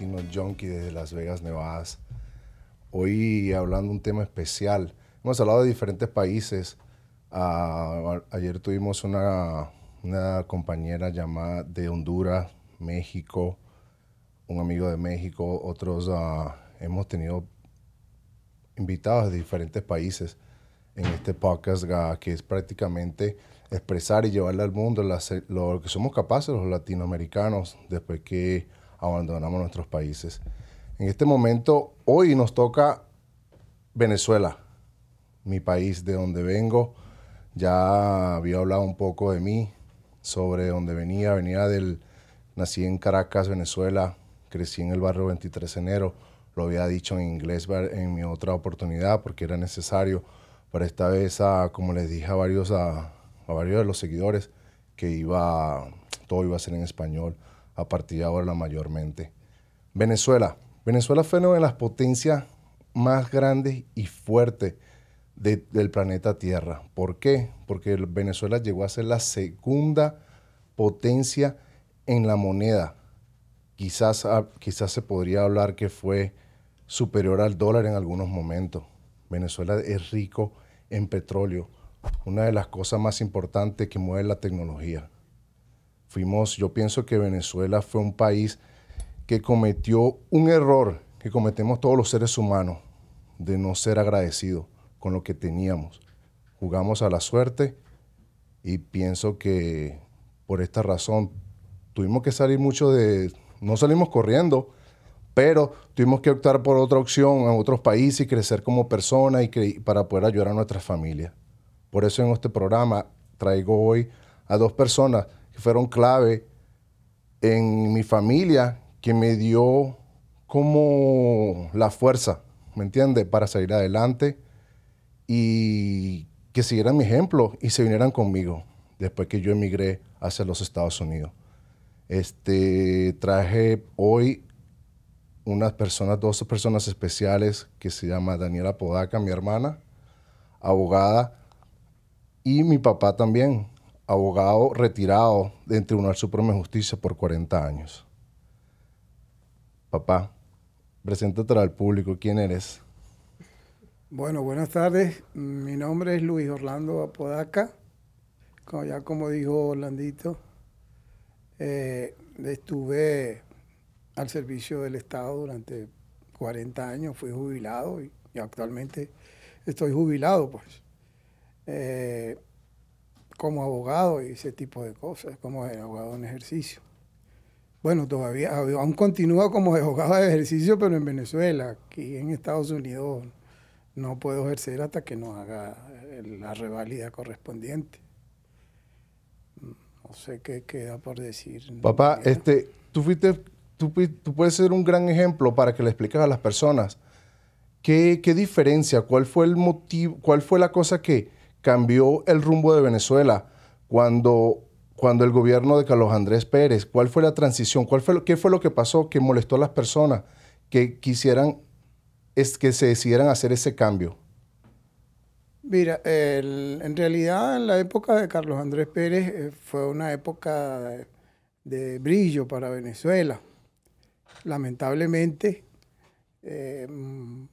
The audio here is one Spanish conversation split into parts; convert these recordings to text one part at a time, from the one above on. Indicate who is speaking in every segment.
Speaker 1: Latino Junkie desde Las Vegas, Nevada. Hoy hablando un tema especial. Hemos hablado de diferentes países. Ah, ayer tuvimos una, una compañera llamada de Honduras, México, un amigo de México, otros ah, hemos tenido invitados de diferentes países en este podcast ah, que es prácticamente expresar y llevarle al mundo lo que somos capaces los latinoamericanos después que abandonamos nuestros países. En este momento, hoy nos toca Venezuela, mi país de donde vengo. Ya había hablado un poco de mí, sobre dónde venía. Venía del, nací en Caracas, Venezuela, crecí en el barrio 23 de enero. Lo había dicho en inglés en mi otra oportunidad porque era necesario. Pero esta vez, como les dije a varios, a, a varios de los seguidores, que iba, todo iba a ser en español a partir de ahora mayormente. Venezuela. Venezuela fue una de las potencias más grandes y fuertes del planeta Tierra. ¿Por qué? Porque Venezuela llegó a ser la segunda potencia en la moneda. Quizás, ah, quizás se podría hablar que fue superior al dólar en algunos momentos. Venezuela es rico en petróleo, una de las cosas más importantes que mueve la tecnología. Fuimos, yo pienso que Venezuela fue un país que cometió un error que cometemos todos los seres humanos de no ser agradecidos con lo que teníamos. Jugamos a la suerte y pienso que por esta razón tuvimos que salir mucho de, no salimos corriendo, pero tuvimos que optar por otra opción en otros países y crecer como persona y para poder ayudar a nuestra familia. Por eso en este programa traigo hoy a dos personas fueron clave en mi familia, que me dio como la fuerza, ¿me entiendes?, para salir adelante y que siguieran mi ejemplo y se vinieran conmigo después que yo emigré hacia los Estados Unidos. Este, traje hoy unas personas, dos personas especiales que se llama Daniela Podaca, mi hermana, abogada, y mi papá también, abogado retirado del Tribunal Supremo de Justicia por 40 años. Papá, preséntate al público, ¿quién eres?
Speaker 2: Bueno, buenas tardes. Mi nombre es Luis Orlando Apodaca. Como ya como dijo Orlandito, eh, estuve al servicio del Estado durante 40 años, fui jubilado y, actualmente estoy jubilado, pues. Eh, como abogado y ese tipo de cosas, como abogado en ejercicio. Bueno, todavía aún continúa como abogado de ejercicio, pero en Venezuela, aquí en Estados Unidos no puedo ejercer hasta que no haga la revalida correspondiente. No sé qué queda por decir.
Speaker 1: Papá, este, tú fuiste, tú, tú, puedes ser un gran ejemplo para que le expliques a las personas qué, qué diferencia, cuál fue el motivo, cuál fue la cosa que, cambió el rumbo de Venezuela cuando, cuando el gobierno de Carlos Andrés Pérez, ¿cuál fue la transición? ¿Cuál fue ¿Qué fue lo que pasó que molestó a las personas que quisieran es que se decidieran hacer ese cambio?
Speaker 2: Mira, en realidad en la época de Carlos Andrés Pérez eh, fue una época de, brillo para Venezuela. Lamentablemente eh, mm,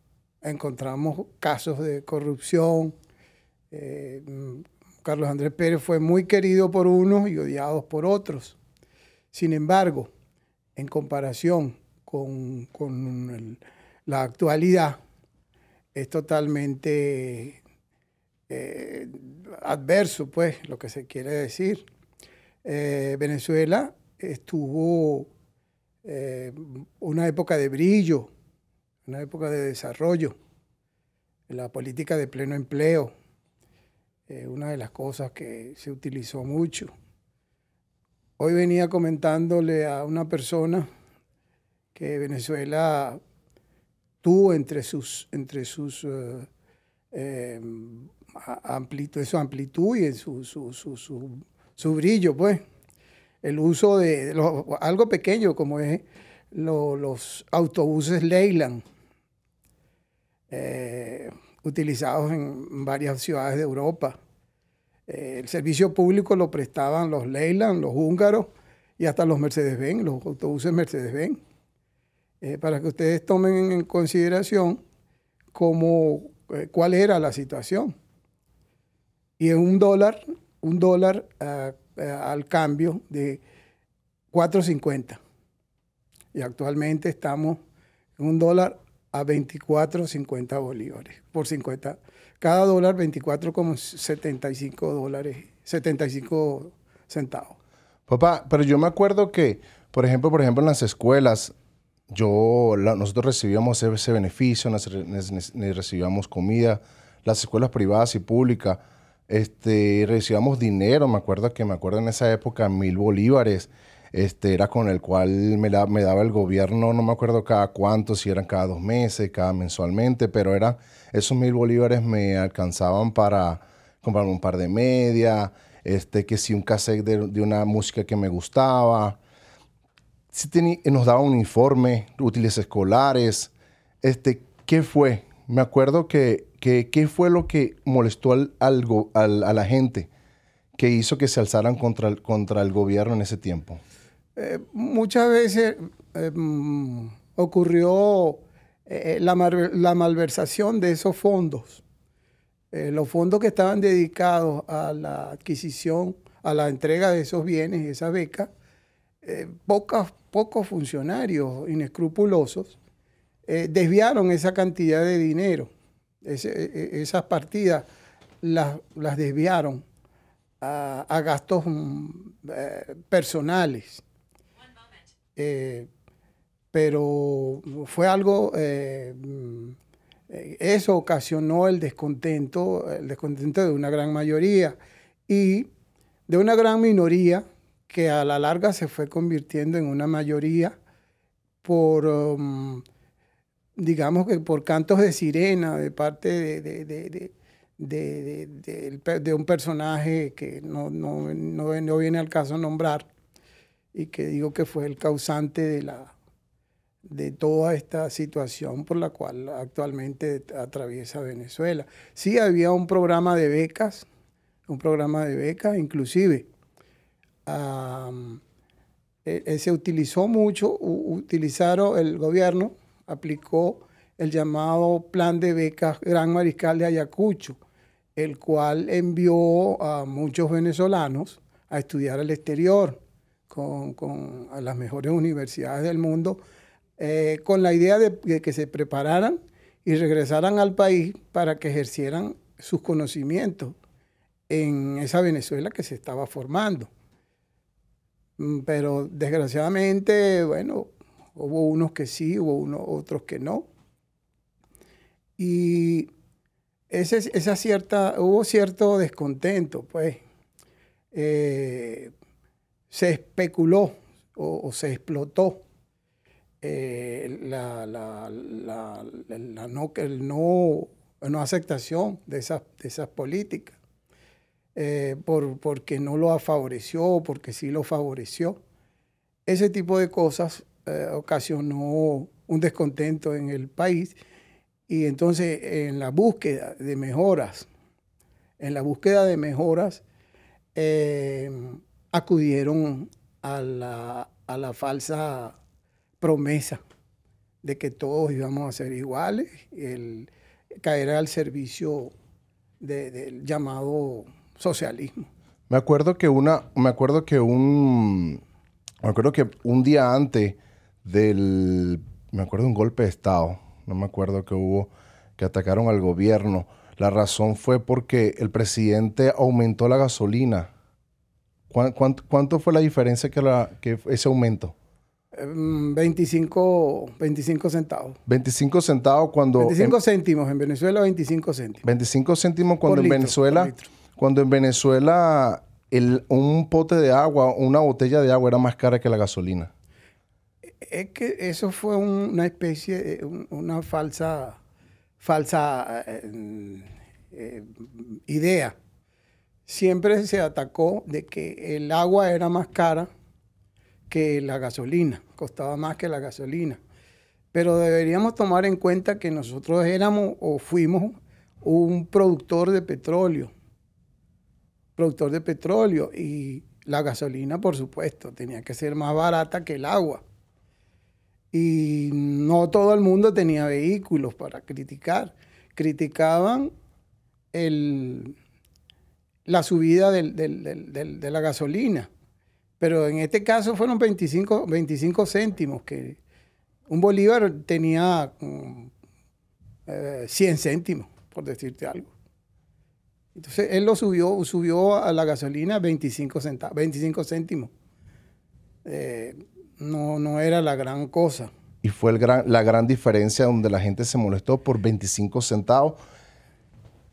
Speaker 2: encontramos casos de corrupción, eh, Carlos Andrés Pérez fue muy querido por unos y odiado por otros. Sin embargo, en comparación con, la actualidad, es totalmente eh, adverso, pues, lo que se quiere decir. Eh, Venezuela estuvo una época de brillo, una época de desarrollo, la política de pleno empleo, eh, una de las cosas que se utilizó mucho. Hoy venía comentándole a una persona que Venezuela tuvo entre sus, entre sus uh, eh, amplitud, su amplitud y su, su, su, su, brillo, pues. El uso de, algo pequeño como es los autobuses Leyland. Eh, utilizados en varias ciudades de Europa. Eh, el servicio público lo prestaban los Leyland, los húngaros, y hasta los Mercedes-Benz, los autobuses Mercedes-Benz, eh, para que ustedes tomen en consideración cómo, eh, cuál era la situación. Y en un dólar, un dólar ah, ah, al cambio de 4.50. Y actualmente estamos en un dólar a 24.50 bolívares por 50. Cada dólar 24,75 dólares, 75 centavos.
Speaker 1: Papá, pero yo me acuerdo que, por ejemplo, por ejemplo en las escuelas, yo, nosotros recibíamos ese beneficio, recibíamos comida, las escuelas privadas y públicas, este, recibíamos dinero, me acuerdo que me acuerdo en esa época mil bolívares, este, era con el cual me, daba el gobierno, no me acuerdo cada cuánto, si eran cada dos meses, cada mensualmente, pero eran, esos mil bolívares me alcanzaban para comprarme un par de media, este, que si un cassette de, una música que me gustaba, si nos daba un informe, útiles escolares, este, ¿qué fue? Me acuerdo que, ¿qué fue lo que molestó al, a la gente que hizo que se alzaran contra el, contra el gobierno en ese tiempo?
Speaker 2: Eh, muchas veces eh, mm, ocurrió eh, la, malversación de esos fondos. los fondos que estaban dedicados a la adquisición, a la entrega de esos bienes y esas becas, pocos funcionarios inescrupulosos desviaron esa cantidad de dinero. E, e, esas partidas las, las desviaron a, gastos mm, personales. Eh, pero fue algo, eh, mm, eso ocasionó el descontento, el descontento de una gran mayoría y de una gran minoría que a la larga se fue convirtiendo en una mayoría por, um, digamos que por cantos de sirena de parte de, de, un personaje que no, no, no, viene al caso nombrar, y que digo que fue el causante de, la, de toda esta situación por la cual actualmente atraviesa Venezuela. Sí había un programa de becas, un programa de becas, inclusive e, se utilizó mucho, utilizaron el gobierno, aplicó el llamado Plan de Becas Gran Mariscal de Ayacucho, el cual envió a muchos venezolanos a estudiar al exterior con, las mejores universidades del mundo, eh, con la idea de, que se prepararan y regresaran al país para que ejercieran sus conocimientos en esa Venezuela que se estaba formando. Mm, pero desgraciadamente, bueno, hubo unos que sí, hubo unos, otros que no. Y ese, esa cierta, hubo cierto descontento, pues. Eh, se especuló o, se explotó eh, la, no, el no, no aceptación de esas, de esas políticas, eh, por, porque no lo favoreció o porque sí lo favoreció. Ese tipo de cosas eh, ocasionó un descontento en el país y entonces en la búsqueda de mejoras, en la búsqueda de mejoras, acudieron a la, falsa promesa de que todos íbamos a ser iguales, el caer al servicio del llamado socialismo.
Speaker 1: Me acuerdo que una, me acuerdo que un, me acuerdo que un día antes del, me acuerdo un golpe de estado, no me acuerdo que hubo, que atacaron al gobierno. La razón fue porque el presidente aumentó la gasolina ¿Cuánto, fue la diferencia que, la, que ese aumento?
Speaker 2: 25, em, 25 centavos.
Speaker 1: 25 centavos cuando...
Speaker 2: 25 céntimos, en Venezuela 25 céntimos.
Speaker 1: 25 céntimos cuando en Venezuela... Cuando en Venezuela el, un pote de agua, una botella de agua era más cara que la gasolina.
Speaker 2: Es que eso fue una especie, una falsa, falsa eh, eh, idea siempre se atacó de que el agua era más cara que la gasolina, costaba más que la gasolina. Pero deberíamos tomar en cuenta que nosotros éramos o fuimos un productor de petróleo, productor de petróleo, y La gasolina, por supuesto, tenía que ser más barata que el agua. Y no todo el mundo tenía vehículos para criticar. Criticaban el, la subida de la gasolina. Pero en este caso fueron 25, 25 céntimos, que un bolívar tenía 100 eh, céntimos, por decirte algo. Entonces él lo subió, subió a la gasolina 25, 25 céntimos. Eh, no, no era la gran cosa.
Speaker 1: Y fue el gran, la gran diferencia donde la gente se molestó por 25 centavos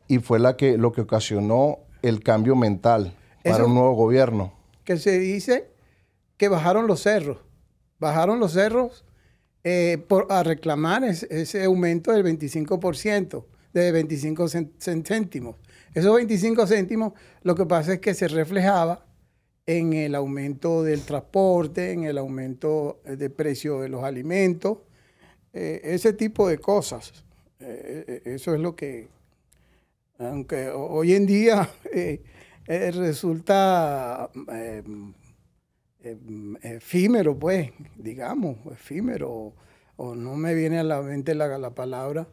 Speaker 1: y fue la que, lo que ocasionó el cambio mental para un nuevo gobierno.
Speaker 2: Que se dice que bajaron los cerros. Bajaron los cerros eh, por, a reclamar ese aumento del 25%, de 25 céntimos. Esos 25 céntimos lo que pasa es que se reflejaba en el aumento del transporte, en el aumento de precio de los alimentos, eh, ese tipo de cosas. Eh, eso es lo que, aunque hoy en día resulta efímero, pues, digamos, efímero, o no me viene a la mente la, la palabra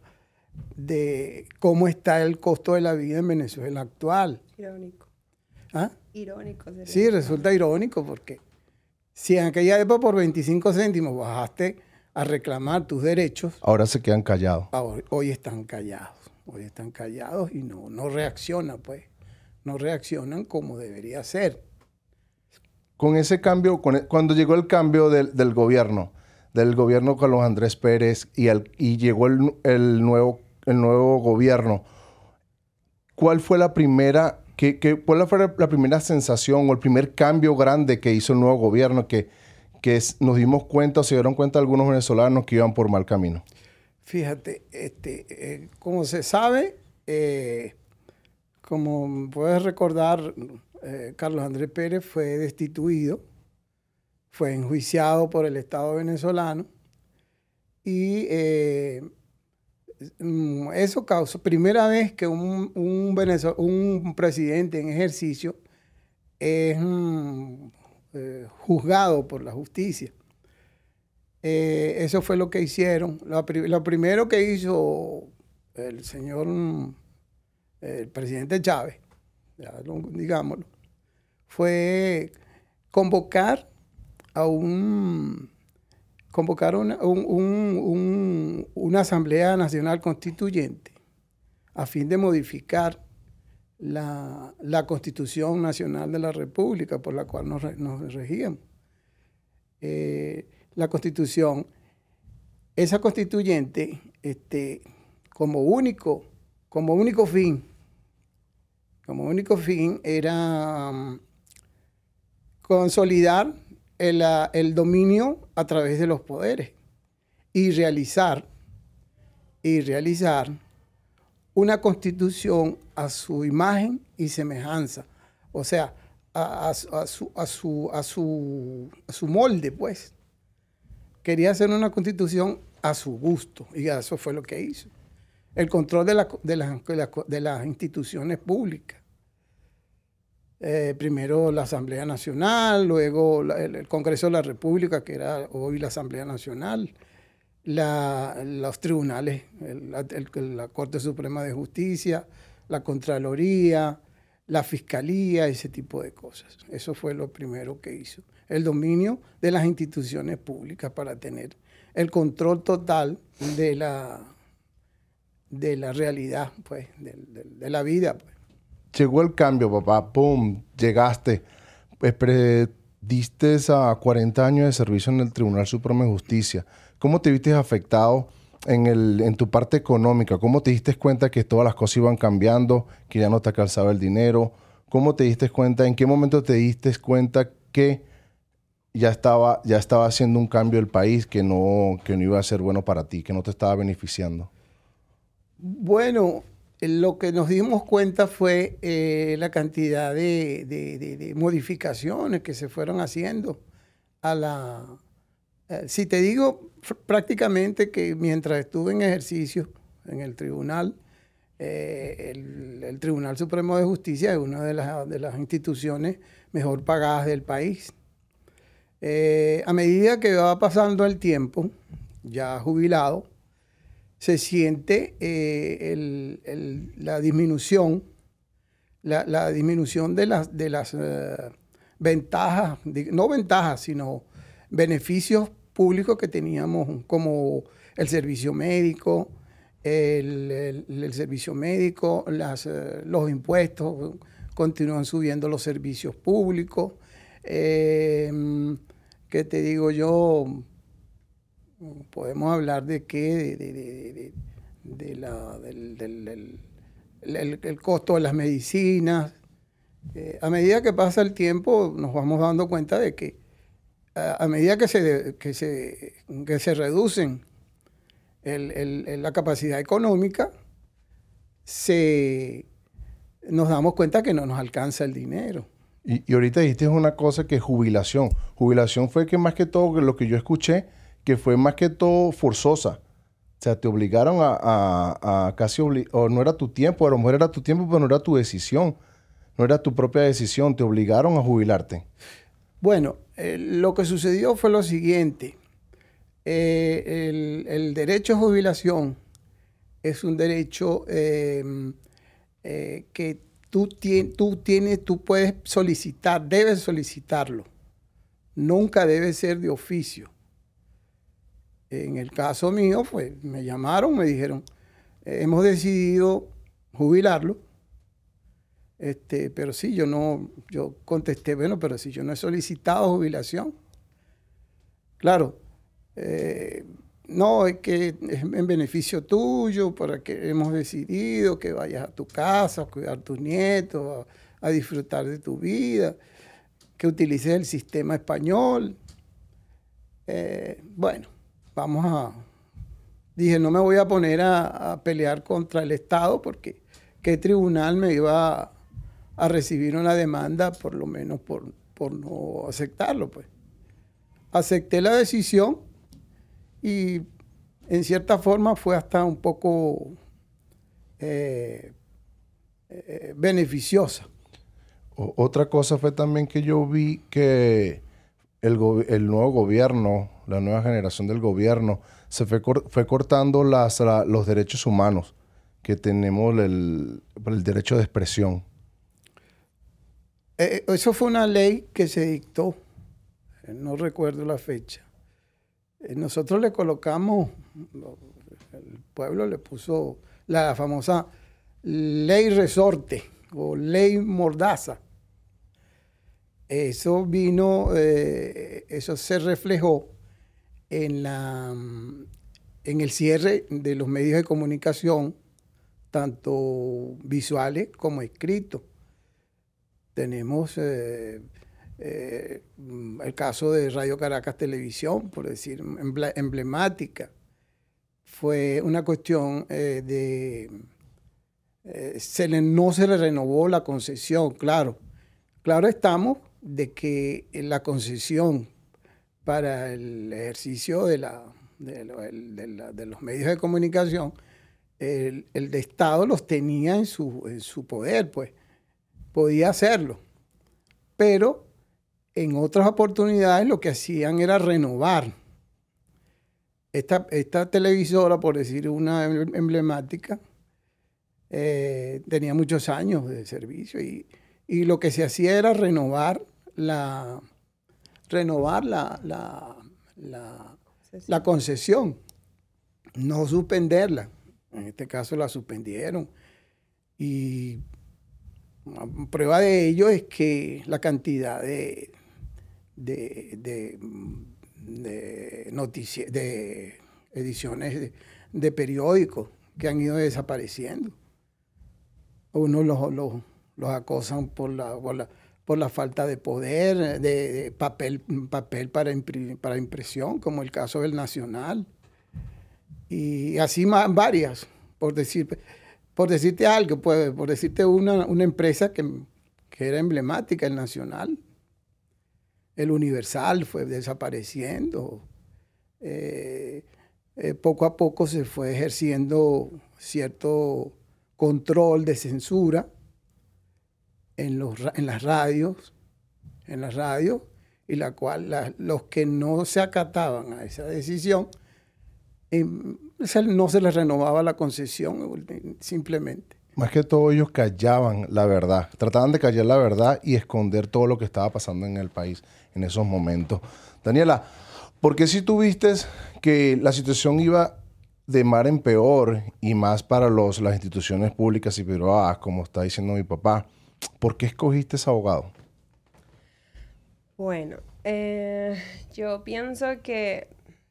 Speaker 2: de cómo está el costo de la vida en Venezuela actual.
Speaker 3: Irónico.
Speaker 2: ¿Ah?
Speaker 3: Irónico.
Speaker 2: Sí, resulta irónico porque si en aquella época por 25 céntimos bajaste a reclamar tus derechos.
Speaker 1: Ahora se quedan callados.
Speaker 2: hoy están callados. Hoy están callados y no, no reaccionan, pues. No reaccionan como debería ser
Speaker 1: con ese cambio, e, cuando llegó el cambio del, gobierno, del gobierno Carlos Andrés Pérez y, y llegó el, nuevo, el nuevo gobierno, ¿cuál fue la primera, que, cuál fue la primera sensación o el primer cambio grande que hizo el nuevo gobierno que, que nos dimos cuenta se dieron cuenta algunos venezolanos que iban por mal camino?
Speaker 2: Fíjate, este, eh, como se sabe, eh, como puedes recordar, eh, Carlos Andrés Pérez fue destituido, fue enjuiciado por el Estado venezolano y mm, eso causó, primera vez que un, un, presidente en ejercicio es mm, juzgado por la justicia. Eso fue lo que hicieron. Lo, primero que hizo el señor, el presidente Chávez, digámoslo, fue convocar a un convocar una, una Asamblea Nacional Constituyente a fin de modificar la, Constitución Nacional de la República por la cual nos, regíamos. Eh, la Constitución, esa constituyente, este, como único, como único fin, como único fin era consolidar el, dominio a través de los poderes y realizar, y realizar una constitución a su imagen y semejanza, o sea, a, su, a, su, a, su, molde, pues. Quería hacer una constitución a su gusto y eso fue lo que hizo. El control de, las instituciones públicas eh, primero la Asamblea Nacional, luego el, Congreso de la República, que era hoy la Asamblea Nacional, los tribunales, la Corte Suprema de Justicia, la Contraloría, la Fiscalía, ese tipo de cosas. Eso fue lo primero que hizo. El dominio de las instituciones públicas para tener el control total de la, de la realidad, pues, de, la vida. Pues
Speaker 1: llegó el cambio, papá, ¡pum! Llegaste. Pues, diste a 40 años de servicio en el Tribunal Supremo de Justicia. ¿Cómo te viste afectado en, el, en tu parte económica? ¿Cómo te diste cuenta que todas las cosas iban cambiando, que ya no te alcanzaba el dinero? ¿Cómo te diste cuenta, en qué momento te diste cuenta que ya estaba, ya estaba haciendo un cambio el país que no, que no iba a ser bueno para ti, que no te estaba beneficiando?
Speaker 2: Bueno, lo que nos dimos cuenta fue eh, la cantidad de, modificaciones que se fueron haciendo a la... Eh, si te digo prácticamente que mientras estuve en ejercicio en el tribunal, eh, el, Tribunal Supremo de Justicia es una de las, de las instituciones mejor pagadas del país. Eh, a medida que va pasando el tiempo, ya jubilado, se siente la disminución, la, disminución de las, las ventajas, no ventajas, sino beneficios públicos que teníamos como el servicio médico, el, servicio médico, eh, los impuestos, continúan subiendo los servicios públicos. ¿Qué te digo yo? Podemos hablar de qué, de, la, del, el, costo de las medicinas. Eh, a medida que pasa el tiempo nos vamos dando cuenta de que a, medida que se, que se, que se reducen el, la capacidad económica, se, nos damos cuenta que no nos alcanza el dinero.
Speaker 1: Y, ahorita dijiste una cosa que jubilación. Jubilación fue que más que todo, lo que yo escuché, que fue más que todo forzosa. O sea, te obligaron a, a, casi, o no era tu tiempo, a lo mejor era tu tiempo, pero no era tu decisión. No era tu propia decisión, te obligaron a jubilarte.
Speaker 2: Bueno, eh, lo que sucedió fue lo siguiente. Eh, el, derecho a jubilación es un derecho em, eh, que tú, tú, tienes, tú puedes solicitar, debes solicitarlo. Nunca debe ser de oficio. En el caso mío, pues me llamaron, me dijeron, hemos decidido jubilarlo. Este, pero sí, yo no, yo contesté, bueno, pero si yo no he solicitado jubilación. Claro, eh, no, es que es en beneficio tuyo, para que hemos decidido que vayas a tu casa a cuidar a tus nietos, a, disfrutar de tu vida, que utilices el sistema español. Eh, bueno, vamos a... Dije, no me voy a poner a, pelear contra el Estado porque qué tribunal me iba a, a recibir una demanda por lo menos por, por no aceptarlo. Pues. Acepté la decisión y en cierta forma fue hasta un poco eh, eh, beneficiosa.
Speaker 1: otra cosa fue también que yo vi que el, nuevo gobierno, la nueva generación del gobierno, se fue, fue cortando las, los derechos humanos, que tenemos el, el derecho de expresión.
Speaker 2: Eh, eso fue una ley que se dictó, no recuerdo la fecha, eh, nosotros le colocamos, el pueblo le puso la famosa ley resorte o ley mordaza. Eso vino, eh, eso se reflejó en, la, en el cierre de los medios de comunicación, tanto visuales como escritos. Tenemos eh, eh, el caso de Radio Caracas Televisión, por decir, emblemática. Fue una cuestión eh, de... Eh, se no se le renovó la concesión, claro. Claro estamos de que la concesión para el ejercicio de, la, de, los medios de comunicación, el, de Estado los tenía en su, en su poder, pues podía hacerlo. Pero en otras oportunidades lo que hacían era renovar. Esta, esta televisora, por decir una em, emblemática, eh, tenía muchos años de servicio y, lo que se hacía era renovar la, renovar la, la, concesión, no suspenderla. En este caso la suspendieron. Y prueba de ello es que la cantidad de, de, de, de ediciones de, periódicos que han ido desapareciendo. Unos los, los, acosan por la, por la, falta de poder, de, papel, papel para, para impresión, como el caso del Nacional. Y así más, varias, por, decir, por decirte algo, pues, por decirte una, una empresa que, que era emblemática, el Nacional el universal fue desapareciendo. Eh, eh, poco a poco se fue ejerciendo cierto control de censura en, los, en las radios, en las radios, y la cual los que no se acataban a esa decisión, em, no se les renovaba la concesión simplemente.
Speaker 1: Más que todo ellos callaban la verdad, trataban de callar la verdad y esconder todo lo que estaba pasando en el país en esos momentos. Daniela, ¿por qué si tuviste que la situación iba de mar en peor y más para los, las instituciones públicas y privadas, como está diciendo mi papá, ¿por qué escogiste ese abogado?
Speaker 3: Bueno, eh, yo pienso que,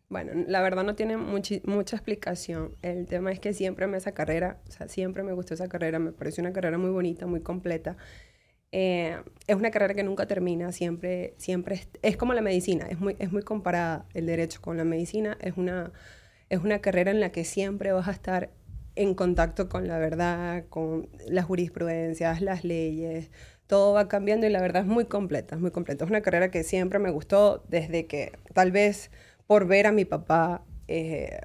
Speaker 3: bueno, la verdad no tiene mucha explicación. El tema es que siempre me esa carrera, o sea, siempre me gustó esa carrera, me pareció una carrera muy bonita, muy completa. Eh, es una carrera que nunca termina, siempre, siempre es, como la medicina, es muy, es muy comparada el derecho con la medicina, es una, es una carrera en la que siempre vas a estar en contacto con la verdad, con las jurisprudencias, las leyes, todo va cambiando y la verdad es muy completa, es muy completa. Es una carrera que siempre me gustó desde que tal vez por ver a mi papá, eh,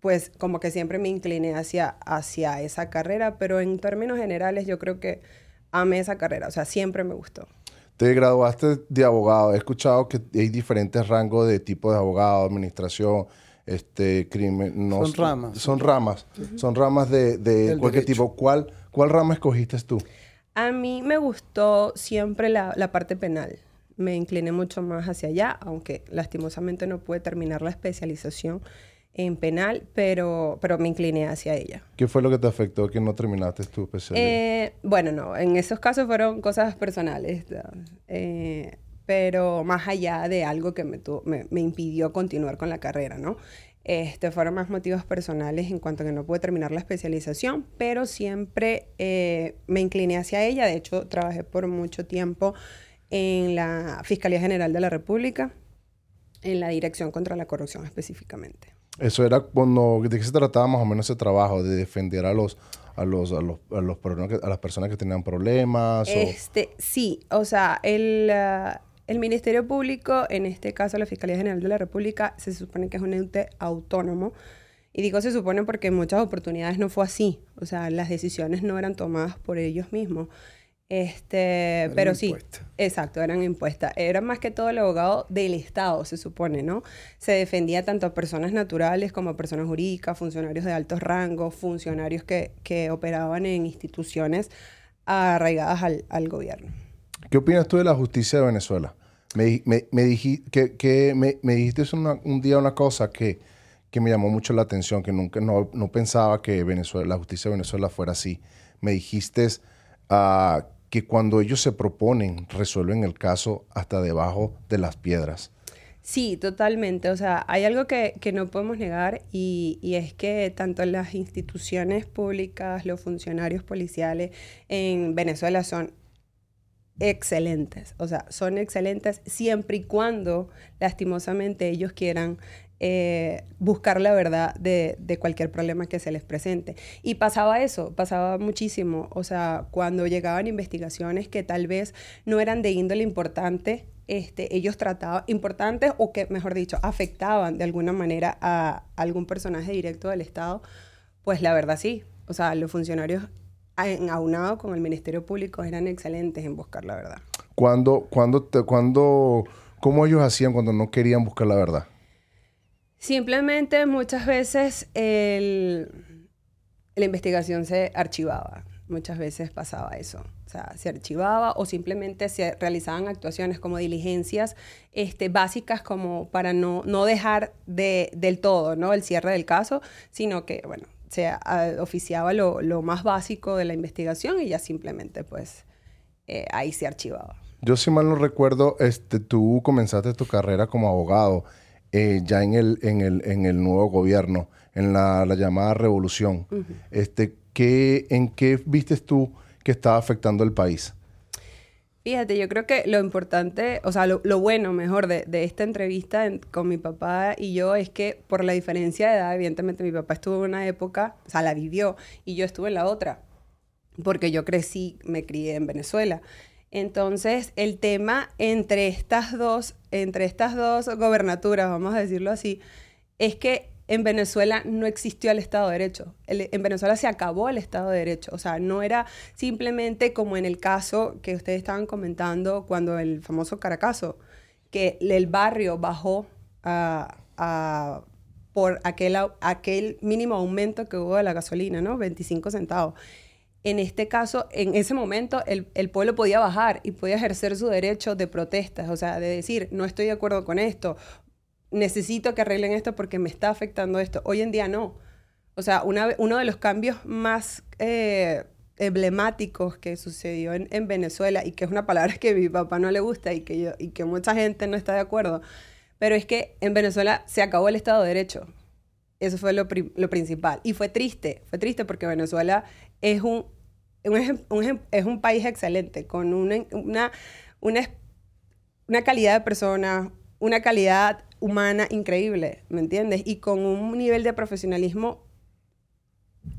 Speaker 3: pues como que siempre me incliné hacia, hacia esa carrera, pero en términos generales yo creo que amé esa carrera, o sea, siempre me gustó.
Speaker 1: Te graduaste de abogado, he escuchado que hay diferentes rangos de tipo de abogado, administración, este crimen.
Speaker 2: No, son ramas.
Speaker 1: Son ramas, son ramas de, de cualquier tipo. ¿Cuál, ¿Cuál rama escogiste tú?
Speaker 3: A mí me gustó siempre la, parte penal. Me incliné mucho más hacia allá, aunque lastimosamente no pude terminar la especialización en penal, pero, pero me incliné hacia ella.
Speaker 1: ¿Qué fue lo que te afectó que no terminaste tu especialidad?
Speaker 3: Eh, bueno, no, en esos casos fueron cosas personales, eh, pero más allá de algo que me, me, me, impidió continuar con la carrera, ¿no? Este, fueron más motivos personales en cuanto a que no pude terminar la especialización, pero siempre eh, me incliné hacia ella. De hecho, trabajé por mucho tiempo en la Fiscalía General de la República, en la Dirección contra la Corrupción específicamente.
Speaker 1: Eso era cuando, ¿de qué se trataba más o menos ese trabajo? De defender a los, a los, a los, a los las personas que tenían problemas.
Speaker 3: Este, sí, o sea, el, ah, el Ministerio Público, en este caso la Fiscalía General de la República, se supone que es un ente autónomo. Y digo se supone porque en muchas oportunidades no fue así. O sea, las decisiones no eran tomadas por ellos mismos. Este, pero sí, exacto, eran impuestas. Era más que todo el abogado del Estado, se supone, ¿no? Se defendía tanto a personas naturales como a personas jurídicas, funcionarios de altos rangos, funcionarios que, que operaban en instituciones arraigadas al, al gobierno.
Speaker 1: ¿Qué opinas tú de la justicia de Venezuela? Me, me, me, que, me, me dijiste un día una cosa que, que, me llamó mucho la atención, que nunca no, no, pensaba que Venezuela, la justicia de Venezuela fuera así. Me dijiste uh, que cuando ellos se proponen, resuelven el caso hasta debajo de las piedras.
Speaker 3: Sí, totalmente. O sea, hay algo que, que no podemos negar y, y, es que tanto las instituciones públicas, los funcionarios policiales en Venezuela son excelentes. O sea, son excelentes siempre y cuando, lastimosamente, ellos quieran eh, buscar la verdad de, cualquier problema que se les presente. Y pasaba eso, pasaba muchísimo. O sea, cuando llegaban investigaciones que tal vez no eran de índole importante, este, ellos trataban, importantes o que, mejor dicho, afectaban de alguna manera a algún personaje directo del Estado, pues la verdad sí. O sea, los funcionarios aunado con el Ministerio Público, eran excelentes en buscar la verdad.
Speaker 1: ¿Cuándo, te, cuándo, ¿Cómo ellos hacían cuando no querían buscar la verdad?
Speaker 3: Simplemente muchas veces el, la investigación se archivaba. Muchas veces pasaba eso. O sea, se archivaba o simplemente se realizaban actuaciones como diligencias este, básicas como para no, no dejar de, del todo ¿no? el cierre del caso, sino que, bueno, se oficiaba lo, más básico de la investigación y ya simplemente pues eh, ahí se archivaba.
Speaker 1: Yo si mal no recuerdo, este, tú comenzaste tu carrera como abogado eh, ya en el, en, el, en el nuevo gobierno, en la, la llamada revolución. este, ¿qué, ¿En qué vistes tú que estaba afectando el país?
Speaker 3: Fíjate, yo creo que lo importante, o sea, lo, bueno, mejor, de, esta entrevista con mi papá y yo es que por la diferencia de edad, evidentemente mi papá estuvo en una época, o sea, la vivió, y yo estuve en la otra, porque yo crecí, me crié en Venezuela. Entonces, el tema entre estas dos, entre estas dos gobernaturas, vamos a decirlo así, es que en Venezuela no existió el Estado de Derecho. en Venezuela se acabó el Estado de Derecho. O sea, no era simplemente como en el caso que ustedes estaban comentando cuando el famoso Caracazo, que el barrio bajó por aquel, aquel mínimo aumento que hubo de la gasolina, ¿no? 25 centavos. En este caso, en ese momento, el, pueblo podía bajar y podía ejercer su derecho de protestas, o sea, de decir, no estoy de acuerdo con esto, necesito que arreglen esto porque me está afectando esto. Hoy en día no. O sea, uno de los cambios más eh, emblemáticos que sucedió en, en, Venezuela, y que es una palabra que a mi papá no le gusta y que, yo, y que mucha gente no está de acuerdo, pero es que en Venezuela se acabó el Estado de Derecho. Eso fue lo, lo principal. Y fue triste, fue triste porque Venezuela es un, un, es un país excelente, con una, una, una, una calidad de personas, una calidad humana increíble, ¿me entiendes? Y con un nivel de profesionalismo,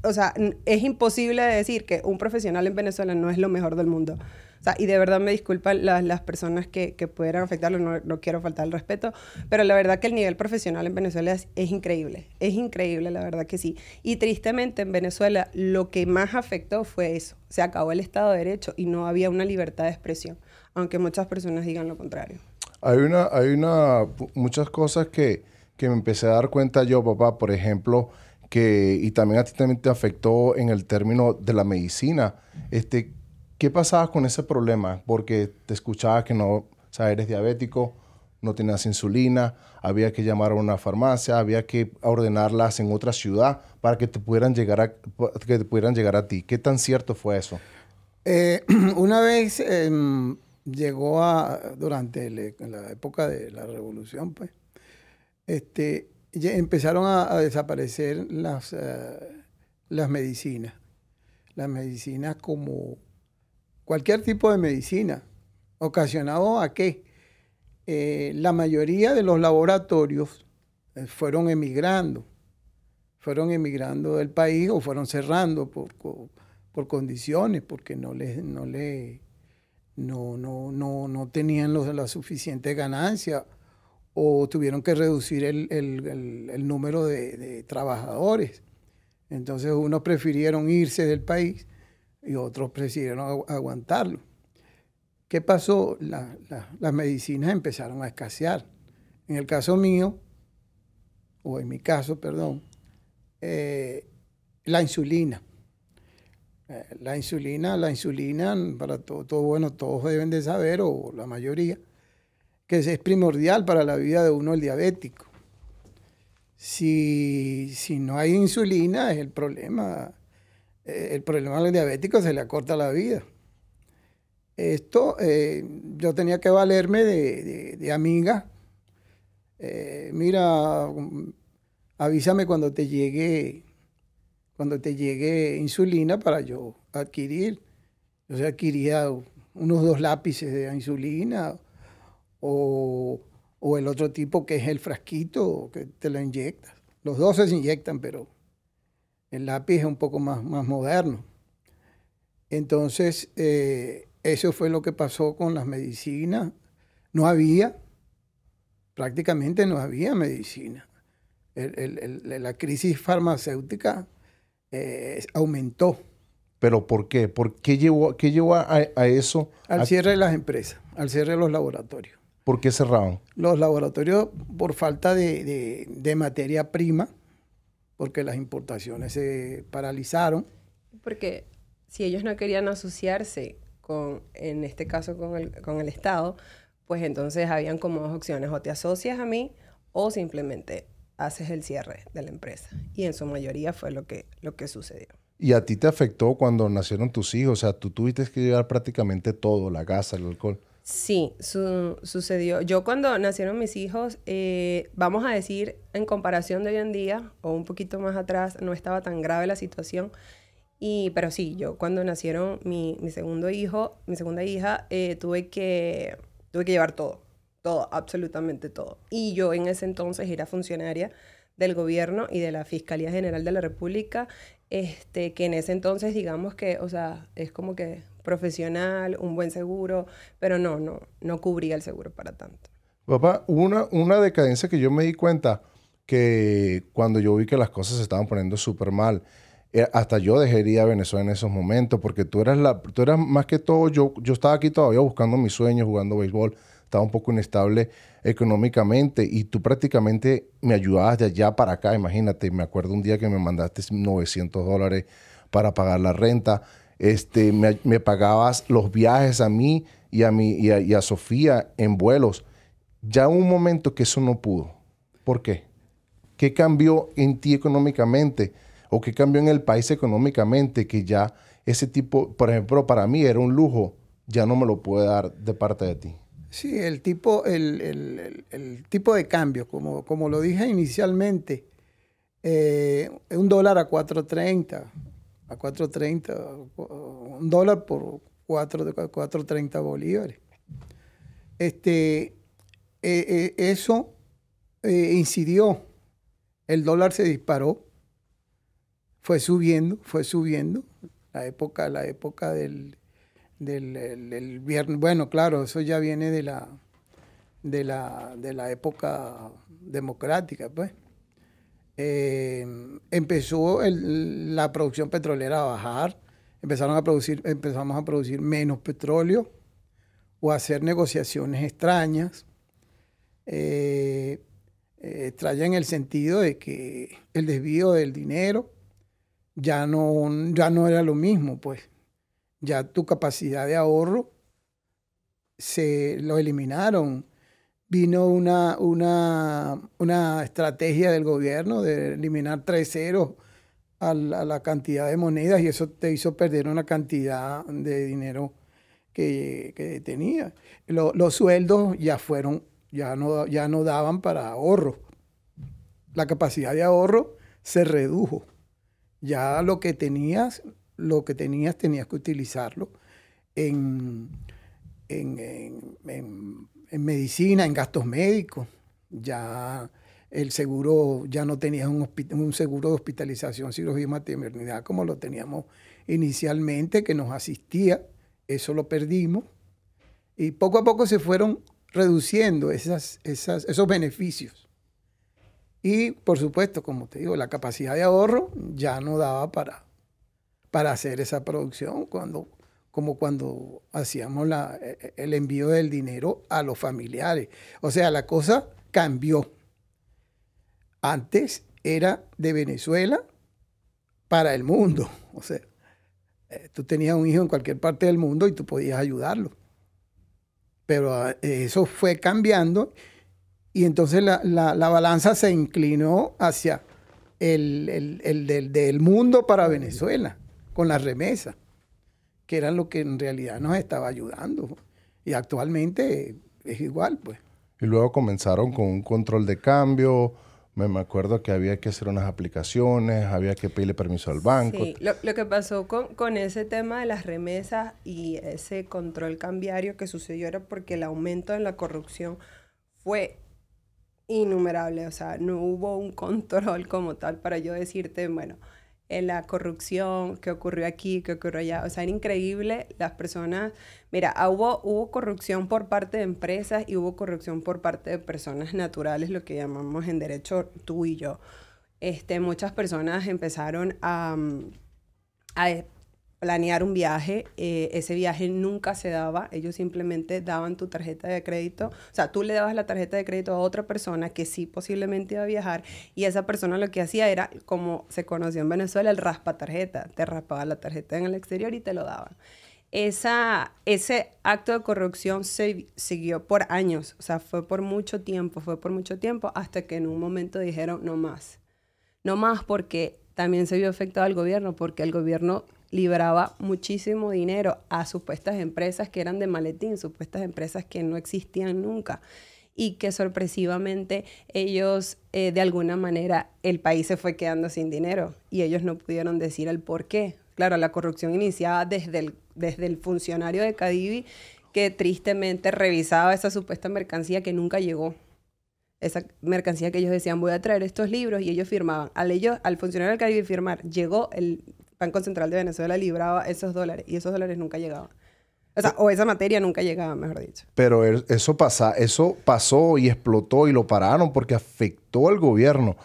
Speaker 3: o sea, es imposible decir que un profesional en Venezuela no es lo mejor del mundo. Sea, y de verdad me disculpan las, las personas que, que pudieran afectarlo, no, no, quiero faltar el respeto, pero la verdad que el nivel profesional en Venezuela es, es, increíble, es increíble, la verdad que sí. Y tristemente en Venezuela lo que más afectó fue eso, se acabó el Estado de Derecho y no había una libertad de expresión, aunque muchas personas digan lo contrario.
Speaker 1: Hay una, hay una, muchas cosas que, que me empecé a dar cuenta yo, papá, por ejemplo, que, y también a ti también te afectó en el término de la medicina. Este, ¿Qué pasaba con ese problema? Porque te escuchaba que no, o sea, eres diabético, no tenías insulina, había que llamar a una farmacia, había que ordenarlas en otra ciudad para que te pudieran llegar a, que te pudieran llegar a ti. ¿Qué tan cierto fue eso?
Speaker 2: Eh, una vez em, llegó a, durante la época de la revolución, pues, este, empezaron a, desaparecer las, eh, las medicinas. Las medicinas como cualquier tipo de medicina. ¿Ocasionado a qué? Eh, la mayoría de los laboratorios eh, fueron emigrando. Fueron emigrando del país o fueron cerrando por, por condiciones, porque no les, no les no, no, no, no tenían la suficiente ganancia o tuvieron que reducir el, el, el, número de, de, trabajadores. Entonces unos prefirieron irse del país y otros prefirieron aguantarlo. ¿Qué pasó? La, la, las medicinas empezaron a escasear. En el caso mío, o en mi caso, perdón, eh, la insulina. Eh, la insulina, la insulina, para todo, todo, bueno, todos deben de saber, o la mayoría, que es primordial para la vida de uno el diabético. Si, si no hay insulina, es el problema. Eh, el problema del diabético se le acorta la vida. Esto, eh, yo tenía que valerme de, amiga. mira, avísame cuando te llegue cuando te llegue insulina para yo adquirir. Yo adquiría unos dos lápices de insulina o, o, el otro tipo que es el frasquito que te lo inyectas. Los dos se inyectan, pero el lápiz es un poco más, más moderno. Entonces, eh, eso fue lo que pasó con las medicinas. No había, prácticamente no había medicina. El, el, la crisis farmacéutica eh, aumentó.
Speaker 1: ¿Pero por qué? ¿Por qué llevó, qué llevó a, a eso?
Speaker 2: Al cierre de las empresas, al cierre de los laboratorios.
Speaker 1: ¿Por qué cerraron?
Speaker 2: Los laboratorios por falta de, de, de materia prima, porque las importaciones se paralizaron.
Speaker 3: Porque si ellos no querían asociarse con, en este caso, con el, con el Estado, pues entonces habían como dos opciones, o te asocias a mí o simplemente haces el cierre de la empresa. Y en su mayoría fue lo que, lo que sucedió.
Speaker 1: ¿Y a ti te afectó cuando nacieron tus hijos? O sea, tú tuviste que llevar prácticamente todo, la gas, el alcohol.
Speaker 3: Sí, sucedió. Yo cuando nacieron mis hijos, eh, vamos a decir, en comparación de hoy en día, o un poquito más atrás, no estaba tan grave la situación. Y, pero sí, yo cuando nacieron mi, mi segundo hijo, mi segunda hija, eh, tuve, que, tuve que llevar todo todo, absolutamente todo. Y yo en ese entonces era funcionaria del gobierno y de la Fiscalía General de la República, este, que en ese entonces digamos que, o sea, es como que profesional, un buen seguro, pero no, no, no cubría el seguro para tanto.
Speaker 1: Papá, una, una decadencia que yo me di cuenta que cuando yo vi que las cosas se estaban poniendo súper mal, eh, hasta yo dejaría Venezuela en esos momentos, porque tú eras, la, tú eras más que todo, yo, yo estaba aquí todavía buscando mis sueños, jugando béisbol, estaba un poco inestable económicamente y tú prácticamente me ayudabas de allá para acá, imagínate, me acuerdo un día que me mandaste 900 dólares para pagar la renta, este, me, me pagabas los viajes a mí y a, mí, y a, Sofía en vuelos. Ya un momento que eso no pudo. ¿Por qué? ¿Qué cambió en ti económicamente? ¿O qué cambió en el país económicamente que ya ese tipo, por ejemplo, para mí era un lujo, ya no me lo puede dar de parte de ti?
Speaker 2: Sí, el tipo, el, tipo de cambio, como, como lo dije inicialmente, eh, un dólar a 4.30, a 4.30, un dólar por 4.30 bolívares. Este, eh, eh, eso incidió, el dólar se disparó, fue subiendo, fue subiendo, la época, la época del, del viernes. Bueno, claro, eso ya viene de la, de la, de la época democrática, pues. Eh, empezó la producción petrolera a bajar, empezaron a producir, empezamos a producir menos petróleo o a hacer negociaciones extrañas. Eh, eh, extraña en el sentido de que el desvío del dinero ya no, ya no era lo mismo, pues ya tu capacidad de ahorro se lo eliminaron. Vino una, una, una estrategia del gobierno de eliminar tres ceros a la, cantidad de monedas y eso te hizo perder una cantidad de dinero que, que tenía. los sueldos ya fueron, ya no, ya no daban para ahorro. La capacidad de ahorro se redujo. Ya lo que tenías lo que tenías tenías que utilizarlo en, en, medicina, en gastos médicos. Ya el seguro, ya no tenías un, seguro de hospitalización, cirugía y maternidad como lo teníamos inicialmente, que nos asistía. Eso lo perdimos. Y poco a poco se fueron reduciendo esas, esos beneficios. Y por supuesto, como te digo, la capacidad de ahorro ya no daba para, para hacer esa producción, cuando, como cuando hacíamos la, e, e, el envío del dinero a los familiares. O sea, la cosa cambió. Antes era de Venezuela para el mundo. O sea, eh, tú tenías un hijo en cualquier parte del mundo y tú podías ayudarlo. Pero ah, eso fue cambiando y entonces la, balanza se inclinó hacia el, del, del, mundo para Venezuela con la remesa, que era lo que en realidad nos estaba ayudando. Y actualmente es igual, pues.
Speaker 1: Y luego comenzaron con un control de cambio. Me, acuerdo que había que hacer unas aplicaciones, había que pedirle permiso al banco.
Speaker 3: Sí, lo, lo que pasó con, con, ese tema de las remesas y ese control cambiario que sucedió era porque el aumento en la corrupción fue innumerable. O sea, no hubo un control como tal para yo decirte, bueno, en la corrupción que ocurrió aquí, que ocurrió allá. O sea, era increíble las personas. Mira, ah, hubo, hubo corrupción por parte de empresas y hubo corrupción por parte de personas naturales, lo que llamamos en derecho tú y yo. Este, muchas personas empezaron a, mm, a planear un viaje, eh, ese viaje nunca se daba, ellos simplemente daban tu tarjeta de crédito, o sea, tú le dabas la tarjeta de crédito a otra persona que sí posiblemente iba a viajar y esa persona lo que hacía era, como se conoció en Venezuela, el raspa tarjeta, te raspaba la tarjeta en el exterior y te lo daban. Esa, ese acto de corrupción se siguió por años, o sea, fue por mucho tiempo, fue por mucho tiempo, hasta que en un momento dijeron no más. No más porque también se vio afectado al gobierno, porque el gobierno liberaba muchísimo dinero a supuestas empresas que eran de maletín, supuestas empresas que no existían nunca y que sorpresivamente ellos, eh, de alguna manera, el país se fue quedando sin dinero y ellos no pudieron decir el por qué. Claro, la corrupción iniciaba desde el, desde el funcionario de Cadivi que tristemente revisaba esa supuesta mercancía que nunca llegó. Esa mercancía que ellos decían, voy a traer estos libros y ellos firmaban. Al, ellos, al funcionario del Cadivi firmar, llegó el Banco Central de Venezuela libraba esos dólares y esos dólares nunca llegaban. O sea, o esa materia nunca llegaba, mejor dicho.
Speaker 1: Pero er, eso, pasa, eso pasó y explotó y lo pararon porque afectó al gobierno.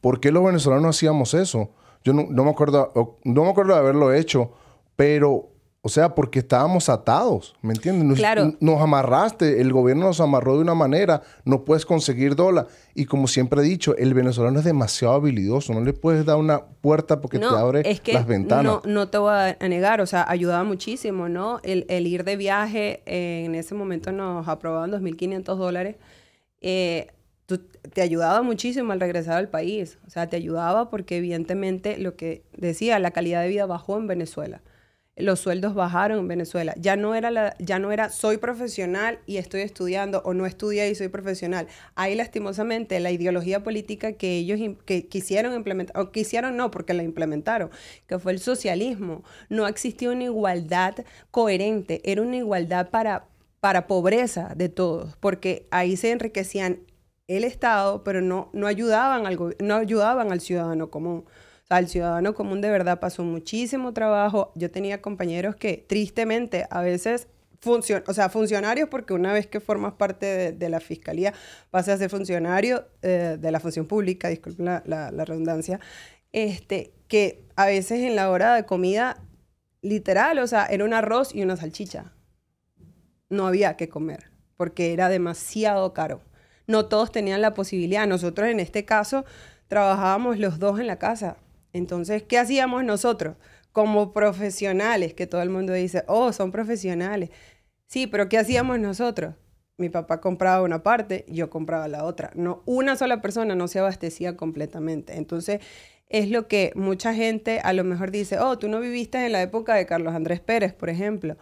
Speaker 1: ¿Por qué los venezolanos hacíamos eso? Yo no, no me acuerdo, no me acuerdo de haberlo hecho, pero o sea, porque estábamos atados, ¿me entiendes? Nos,
Speaker 3: Claro.
Speaker 1: nos amarraste, el gobierno nos amarró de una manera, no puedes conseguir dólar. Y como siempre he dicho, el venezolano es demasiado habilidoso, no le puedes dar una puerta porque te abre
Speaker 3: es que
Speaker 1: las ventanas.
Speaker 3: No, no te voy a negar, o sea, ayudaba muchísimo, ¿no? El, el ir de viaje, eh, en ese momento nos aprobaban 2.500 dólares, eh, tú- te ayudaba muchísimo al regresar al país. O sea, te ayudaba porque evidentemente lo que decía, la calidad de vida bajó en Venezuela. Los sueldos bajaron en Venezuela. Ya no era la, ya no era soy profesional y estoy estudiando o no estudié y soy profesional. Ahí lastimosamente la ideología política que ellos que quisieron implementar, o quisieron no, porque la implementaron, que fue el socialismo. No existía una igualdad coherente, era una igualdad para, para pobreza de todos, porque ahí se enriquecían el Estado, pero no, no, ayudaban al, no ayudaban al ciudadano común. El ciudadano común de verdad pasó muchísimo trabajo. Yo tenía compañeros que tristemente a veces, funcion o sea, funcionarios, porque una vez que formas parte de, la fiscalía, pasas a ser funcionario eh, de la función pública, disculpen la, la- la redundancia, este, que a veces en la hora de comida, literal, o sea, era un arroz y una salchicha. No había que comer, porque era demasiado caro. No todos tenían la posibilidad. Nosotros en este caso trabajábamos los dos en la casa. Entonces, ¿qué hacíamos nosotros? Como profesionales, que todo el mundo dice, oh, son profesionales. Sí, pero ¿qué hacíamos nosotros? Mi papá compraba una parte, yo compraba la otra. No, una sola persona no se abastecía completamente. Entonces, es lo que mucha gente a lo mejor dice, oh, tú no viviste en la época de Carlos Andrés Pérez, por ejemplo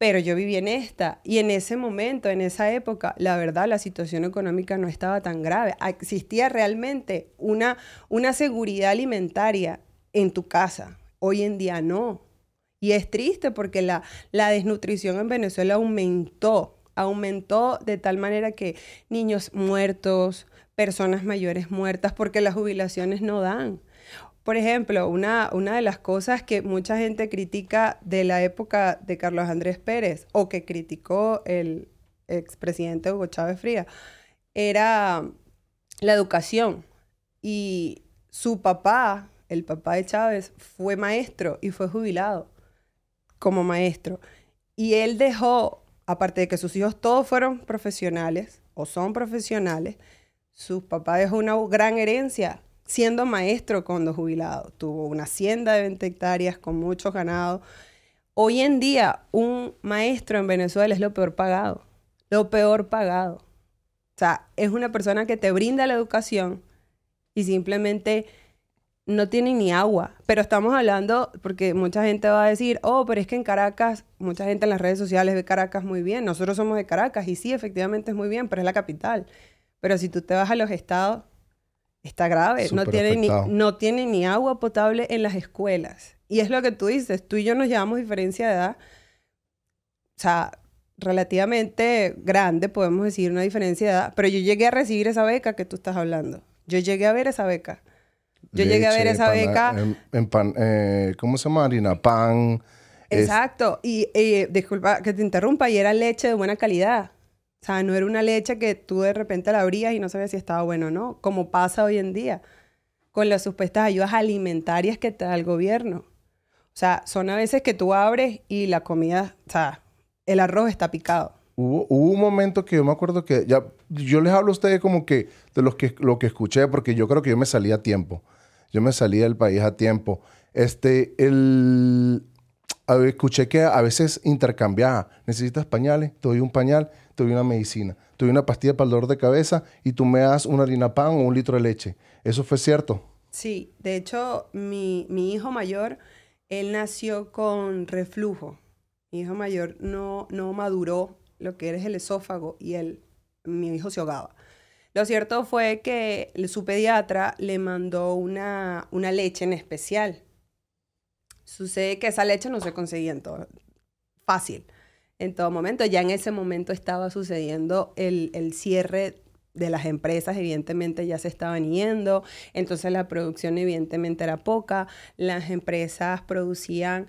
Speaker 3: pero yo viví en esta. Y en ese momento, en esa época, la verdad, la situación económica no estaba tan grave. Existía realmente una, una seguridad alimentaria en tu casa. Hoy en día no. Y es triste porque la, la desnutrición en Venezuela aumentó, aumentó de tal manera que niños muertos, personas mayores muertas, porque las jubilaciones no dan. Por ejemplo, una, una de las cosas que mucha gente critica de la época de Carlos Andrés Pérez o que criticó el expresidente Hugo Chávez Fría era la educación. Y su papá, el papá de Chávez, fue maestro y fue jubilado como maestro. Y él dejó, aparte de que sus hijos todos fueron profesionales o son profesionales, su papá dejó una gran herencia siendo maestro cuando jubilado. Tuvo una hacienda de 20 hectáreas con muchos ganados. Hoy en día, un maestro en Venezuela es lo peor pagado. Lo peor pagado. O sea, es una persona que te brinda la educación y simplemente no tiene ni agua. Pero estamos hablando, porque mucha gente va a decir, oh, pero es que en Caracas, mucha gente en las redes sociales ve Caracas muy bien. Nosotros somos de Caracas y sí, efectivamente es muy bien, pero es la capital. Pero si tú te vas a los estados, está grave. No tiene, ni, no tiene ni agua potable en las escuelas. Y es lo que tú dices, tú y yo nos llevamos diferencia de edad. O sea, relativamente grande, podemos decir, una diferencia de edad. Pero yo llegué a recibir esa beca que tú estás hablando. Yo llegué a ver esa beca. Yo llegué a ver esa
Speaker 1: pana-
Speaker 3: beca.
Speaker 1: en- en pan- eh, ¿Cómo se llama? Harina pan. es-
Speaker 3: Exacto. Y, y, disculpa que te interrumpa, y era leche de buena calidad. O sea, no era una leche que tú de repente la abrías y no sabías si estaba bueno o no, como pasa hoy en día con las supuestas ayudas alimentarias que te da el gobierno. O sea, son a veces que tú abres y la comida, o sea, el arroz está picado.
Speaker 1: Hubo, hubo un momento que yo me acuerdo que ya yo les hablo a ustedes como que de los que lo que escuché porque yo creo que yo me salí a tiempo. Yo me salí del país a tiempo. Este el escuché que a veces intercambiaba. Necesitas pañales, te doy un pañal, te doy una medicina, te doy una pastilla para el dolor de cabeza y tú me das una harina pan o un litro de leche. Eso fue cierto.
Speaker 3: Sí, de hecho, mi, mi hijo mayor, él nació con reflujo. Mi hijo mayor no, no maduró lo que es el esófago y él, mi hijo se ahogaba. Lo cierto fue que su pediatra le mandó una, una leche en especial. Sucede que esa leche no se conseguía en todo, fácil, en todo momento. Ya en ese momento estaba sucediendo el, el cierre de las empresas, evidentemente ya se estaban yendo, entonces la producción evidentemente era poca, las empresas producían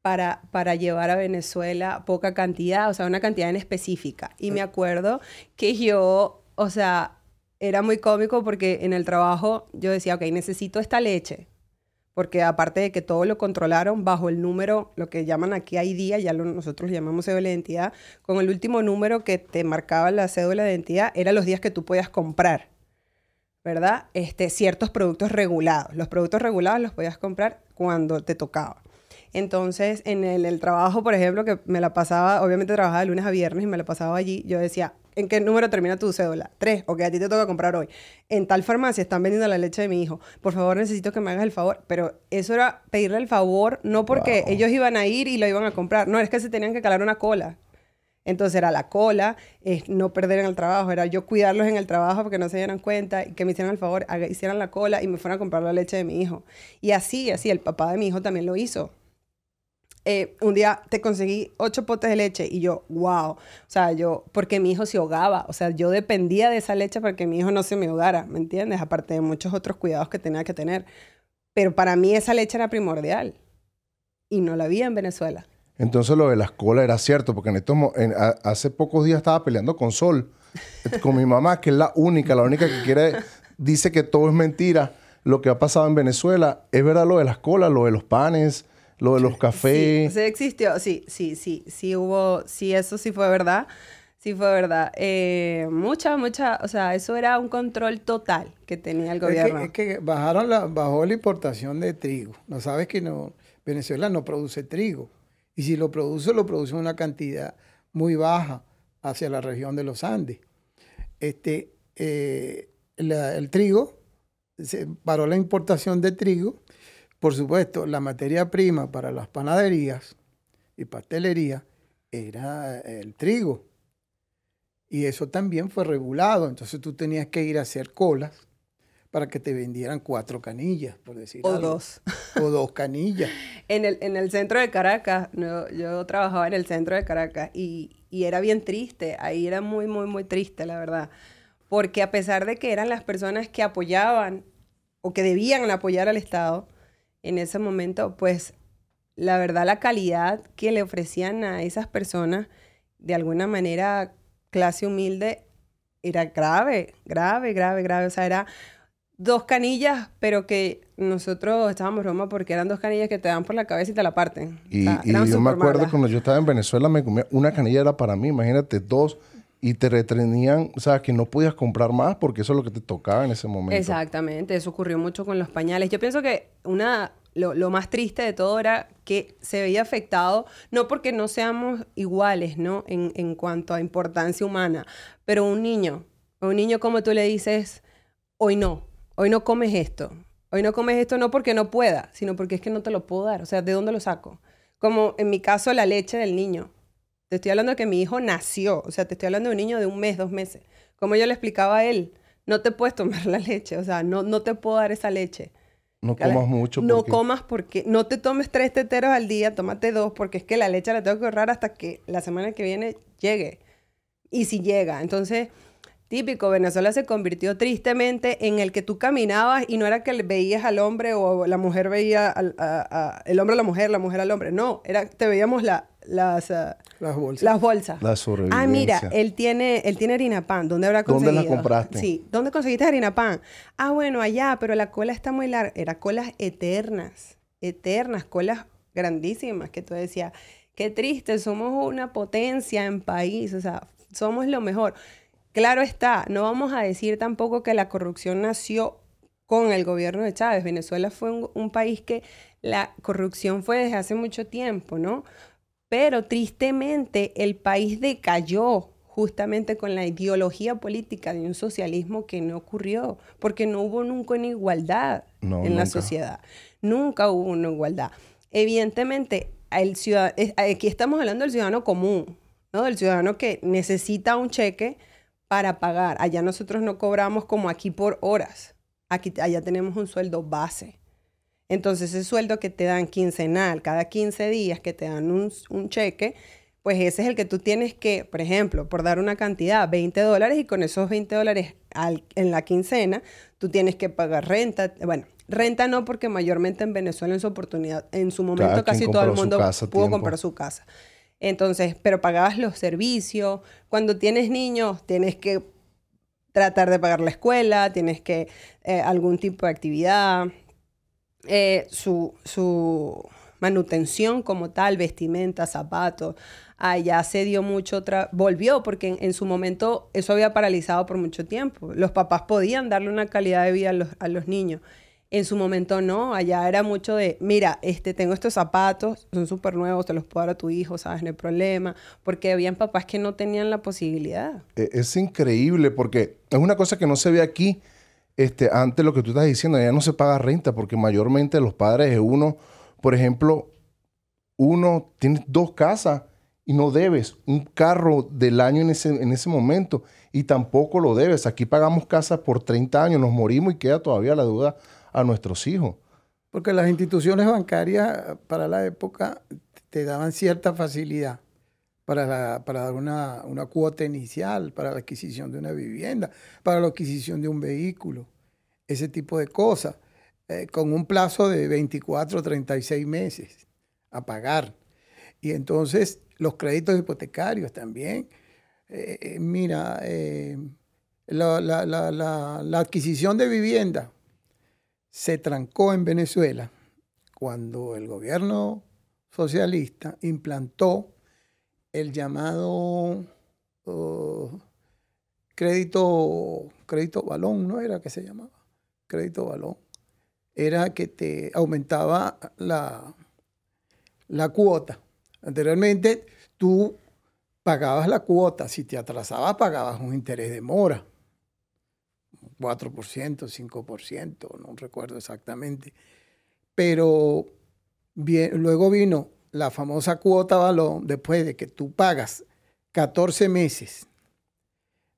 Speaker 3: para, para llevar a Venezuela poca cantidad, o sea, una cantidad en específica. Y me acuerdo que yo, o sea, era muy cómico porque en el trabajo yo decía, ok, necesito esta leche. Porque aparte de que todo lo controlaron bajo el número, lo que llaman aquí ID, ya lo, nosotros llamamos cédula de identidad, con el último número que te marcaba la cédula de identidad, eran los días que tú podías comprar. ¿verdad? Este, ciertos productos regulados. Los productos regulados los podías comprar cuando te tocaba. Entonces, en el, trabajo, por ejemplo, que me la pasaba, obviamente trabajaba de lunes a viernes y me la pasaba allí, yo decía, ¿en qué número termina tu cédula? Tres, o que a ti te toca comprar hoy. En tal farmacia están vendiendo la leche de mi hijo. Por favor, necesito que me hagas el favor. Pero eso era pedirle el favor, no porque ellos iban a ir y lo iban a comprar. No, es que se tenían que calar una cola. Entonces era la cola, es no perder en el trabajo, era yo cuidarlos en el trabajo porque no se dieran cuenta y que me hicieran el favor, hicieran la cola y me fueran a comprar la leche de mi hijo. Y así, así, el papá de mi hijo también lo hizo. Eh, un día te conseguí ocho potes de leche y yo, wow, o sea, yo, porque mi hijo se ahogaba, o sea, yo dependía de esa leche para que mi hijo no se me ahogara, ¿me entiendes? Aparte de muchos otros cuidados que tenía que tener. Pero para mí esa leche era primordial y no la había en Venezuela.
Speaker 1: Entonces lo de las colas era cierto, porque en estos, hace pocos días estaba peleando con Sol, con mi mamá, que es la única, la única que quiere, dice que todo es mentira. Lo que ha pasado en Venezuela, es verdad lo de las colas, lo de los panes, lo de los cafés.
Speaker 3: Sí, sí existió, sí, sí, sí, sí hubo, sí, eso sí fue verdad. Sí, fue verdad. Eh, mucha, mucha, o sea, eso era un control total que tenía el gobierno.
Speaker 2: Es que, bajaron la, bajó la importación de trigo. No sabes que no, Venezuela no produce trigo. Y si lo produce, lo produce en una cantidad muy baja hacia la región de los Andes. Este, eh, el trigo, se paró la importación de trigo. Por supuesto, la materia prima para las panaderías y pastelería era el trigo. Y eso también fue regulado. Entonces tú tenías que ir a hacer colas para que te vendieran cuatro canillas, por decir
Speaker 3: O dos.
Speaker 2: O dos canillas.
Speaker 3: en, el, en el centro de Caracas, yo trabajaba en el centro de Caracas y, y, era bien triste, ahí era muy, muy, muy triste, la verdad. Porque a pesar de que eran las personas que apoyaban o que debían apoyar al Estado en ese momento, pues la verdad la calidad que le ofrecían a esas personas, de alguna manera clase humilde, era grave, grave, grave, grave. O sea, era dos canillas, pero que nosotros estábamos Roma porque eran dos canillas que te dan por la cabeza y te la parten.
Speaker 1: Y, yo me acuerdo cuando yo estaba en Venezuela, me comía una canilla era para mí, imagínate, dos, y te retrenían, o sea, que no podías comprar más porque eso es lo que te tocaba en ese momento.
Speaker 3: Exactamente, eso ocurrió mucho con los pañales. Yo pienso que una, lo, más triste de todo era que se veía afectado, no porque no seamos iguales, ¿no? En, en cuanto a importancia humana, pero un niño, un niño como tú le dices, hoy no, hoy no comes esto. Hoy no comes esto no porque no pueda, sino porque es que no te lo puedo dar. O sea, ¿de dónde lo saco? Como en mi caso, la leche del niño. Te estoy hablando de que mi hijo nació. O sea, te estoy hablando de un niño de un mes, dos meses. Como yo le explicaba a él, no te puedes tomar la leche. O sea, no, no te puedo dar esa leche.
Speaker 1: No comas mucho.
Speaker 3: No comas porque no te tomes tres teteros al día, tómate dos, porque es que la leche la tengo que ahorrar hasta que la semana que viene llegue. Y si llega. Entonces, típico, Venezuela se convirtió tristemente en el que tú caminabas y no era que veías al hombre o la mujer veía al el hombre a la mujer, la mujer al hombre. No, era te veíamos la, las,
Speaker 2: ah, las bolsas.
Speaker 3: Las bolsas.
Speaker 1: ah,
Speaker 3: mira, él tiene, él tiene harina pan. ¿Dónde habrá conseguido?
Speaker 1: ¿Dónde la compraste?
Speaker 3: Sí. ¿Dónde conseguiste harina pan? Ah, bueno, allá, pero la cola está muy larga. Era colas eternas, eternas, colas grandísimas que tú decías, qué triste, somos una potencia en país, o sea, somos lo mejor. Claro está, no vamos a decir tampoco que la corrupción nació con el gobierno de Chávez. Venezuela fue un, país que la corrupción fue desde hace mucho tiempo, ¿no? Pero tristemente el país decayó justamente con la ideología política de un socialismo que no ocurrió, porque no hubo nunca una igualdad en la sociedad. Nunca hubo una igualdad. Evidentemente, el aquí estamos hablando del ciudadano común, ¿no? Del ciudadano que necesita un cheque para pagar. Allá nosotros no cobramos como aquí por horas. Aquí, allá tenemos un sueldo base. Entonces ese sueldo que te dan quincenal, cada 15 días que te dan un, un cheque, pues ese es el que tú tienes que, por ejemplo, por dar una cantidad, 20 dólares, y con esos 20 dólares en la quincena, tú tienes que pagar renta, bueno, renta no, porque mayormente en Venezuela en su oportunidad, en su momento casi todo el mundo pudo comprar su casa. Entonces, pero pagabas los servicios. Cuando tienes niños, tienes que tratar de pagar la escuela, tienes que eh, algún tipo de actividad, eh, su, su manutención como tal, vestimenta, zapatos. Allá se dio mucho volvió porque en, su momento eso había paralizado por mucho tiempo. Los papás podían darle una calidad de vida a los, a los niños. En su momento no, allá era mucho de, mira, este, tengo estos zapatos, son súper nuevos, te los puedo dar a tu hijo, ¿sabes? No hay problema, porque habían papás que no tenían la posibilidad.
Speaker 1: E, es increíble porque es una cosa que no se ve aquí, este, antes lo que tú estás diciendo, ya no se paga renta porque mayormente los padres de uno, por ejemplo, uno tiene dos casas y no debes un carro del año en ese, en ese momento y tampoco lo debes. Aquí pagamos casas por 30 años, nos morimos y queda todavía la deuda a nuestros hijos.
Speaker 2: Porque las instituciones bancarias para la época te daban cierta facilidad para, para dar una, una, cuota inicial, para la adquisición de una vivienda, para la adquisición de un vehículo, ese tipo de cosas, eh, con un plazo de 24 o 36 meses a pagar. Y entonces los créditos hipotecarios también. Eh, eh, mira, la, la, la, la adquisición de vivienda se trancó en Venezuela cuando el gobierno socialista implantó el llamado uh, crédito, crédito balón, ¿no era que se llamaba? Crédito balón. Era que te aumentaba la, la cuota. Anteriormente tú pagabas la cuota, si te atrasabas pagabas un interés de mora. 4%, 5%, no recuerdo exactamente. Pero bien, luego vino la famosa cuota balón, después de que tú pagas 14 meses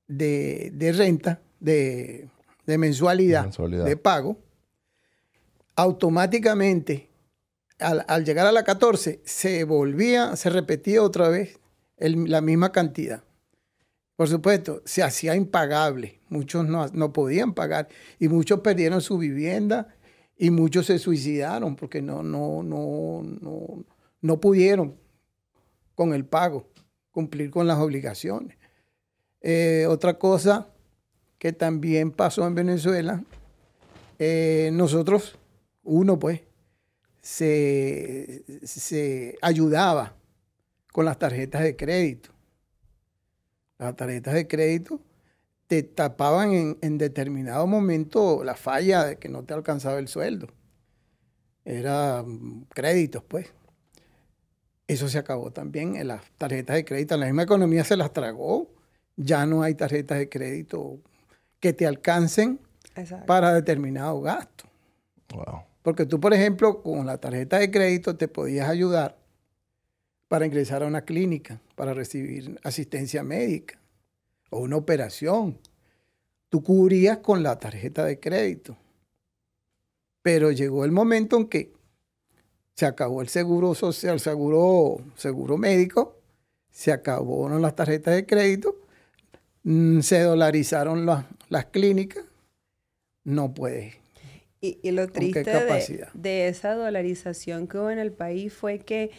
Speaker 2: de, renta, de, mensualidad, de pago, automáticamente al, llegar a la 14 se volvía, se repetía otra vez la misma cantidad. Por supuesto, se hacía impagable. Muchos no, podían pagar y muchos perdieron su vivienda y muchos se suicidaron porque no, no, no, no, no pudieron con el pago, cumplir con las obligaciones. Eh, otra cosa que también pasó en Venezuela, eh, nosotros, uno pues, se, se ayudaba con las tarjetas de crédito las tarjetas de crédito te tapaban en, determinado momento la falla de que no te alcanzaba el sueldo. Era mm, créditos, pues. Eso se acabó también en las tarjetas de crédito. La misma economía se las tragó. Ya no hay tarjetas de crédito que te alcancen para determinado gasto. Porque tú, por ejemplo, con la tarjeta de crédito te podías ayudar para ingresar a una clínica, para recibir asistencia médica o una operación. Tú cubrías con la tarjeta de crédito. Pero llegó el momento en que se acabó el seguro social, el seguro, seguro médico, se acabaron las tarjetas de crédito, mm, se dolarizaron las, clínicas, no puede.
Speaker 3: Y, lo triste de, de esa dolarización que hubo en el país fue que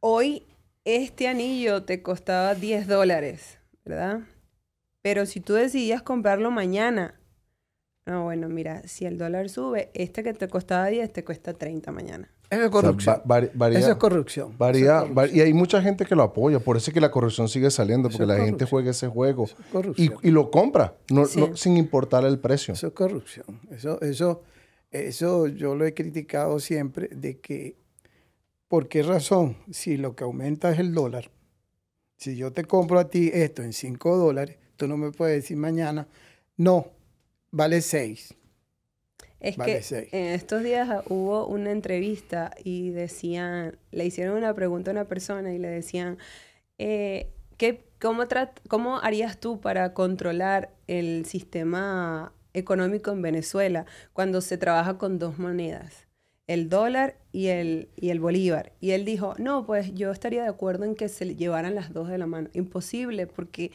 Speaker 3: hoy este anillo te costaba 10 dólares, ¿verdad? Pero si tú decidías comprarlo mañana, no, bueno, mira, si el dólar sube, este que te costaba 10 te cuesta 30 mañana.
Speaker 2: Eso es corrupción. eso es corrupción.
Speaker 1: Varía, y hay mucha gente que lo apoya. Por eso es que la corrupción sigue saliendo, porque la gente juega ese juego y, y, lo compra, no, sin importar el precio.
Speaker 2: Eso es corrupción. Eso, eso, eso yo lo he criticado siempre, de que ¿Por qué razón? Si lo que aumenta es el dólar, si yo te compro a ti esto en 5 dólares, tú no me puedes decir mañana, no, vale 6.
Speaker 3: Es que en estos días hubo una entrevista y decían, le hicieron una pregunta a una persona y le decían, eh, ¿qué, cómo, ¿cómo harías tú para controlar el sistema económico en Venezuela cuando se trabaja con dos monedas? el dólar y el, y el bolívar. Y él dijo, no, pues yo estaría de acuerdo en que se llevaran las dos de la mano. Imposible, porque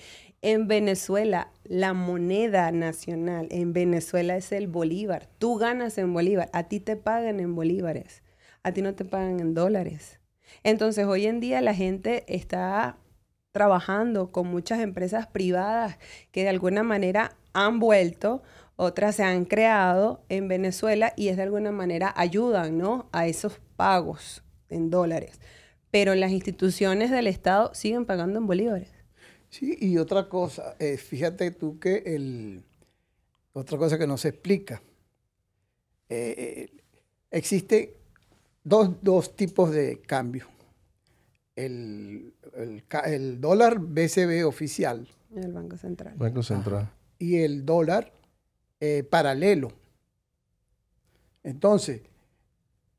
Speaker 3: En Venezuela, la moneda nacional en Venezuela es el bolívar. Tú ganas en bolívar, a ti te pagan en bolívares, a ti no te pagan en dólares. Entonces, hoy en día la gente está trabajando con muchas empresas privadas que de alguna manera han vuelto, otras se han creado en Venezuela y es de alguna manera ayudan, ¿no? A esos pagos en dólares. Pero las instituciones del Estado siguen pagando en bolívares.
Speaker 2: Sí, y otra cosa, eh, fíjate tú que el, otra cosa que no se explica, eh, eh, existe dos, dos, tipos de cambio. El, el, el, dólar BCB oficial.
Speaker 3: El Banco Central.
Speaker 1: Banco Central.
Speaker 2: y el dólar paralelo. Entonces,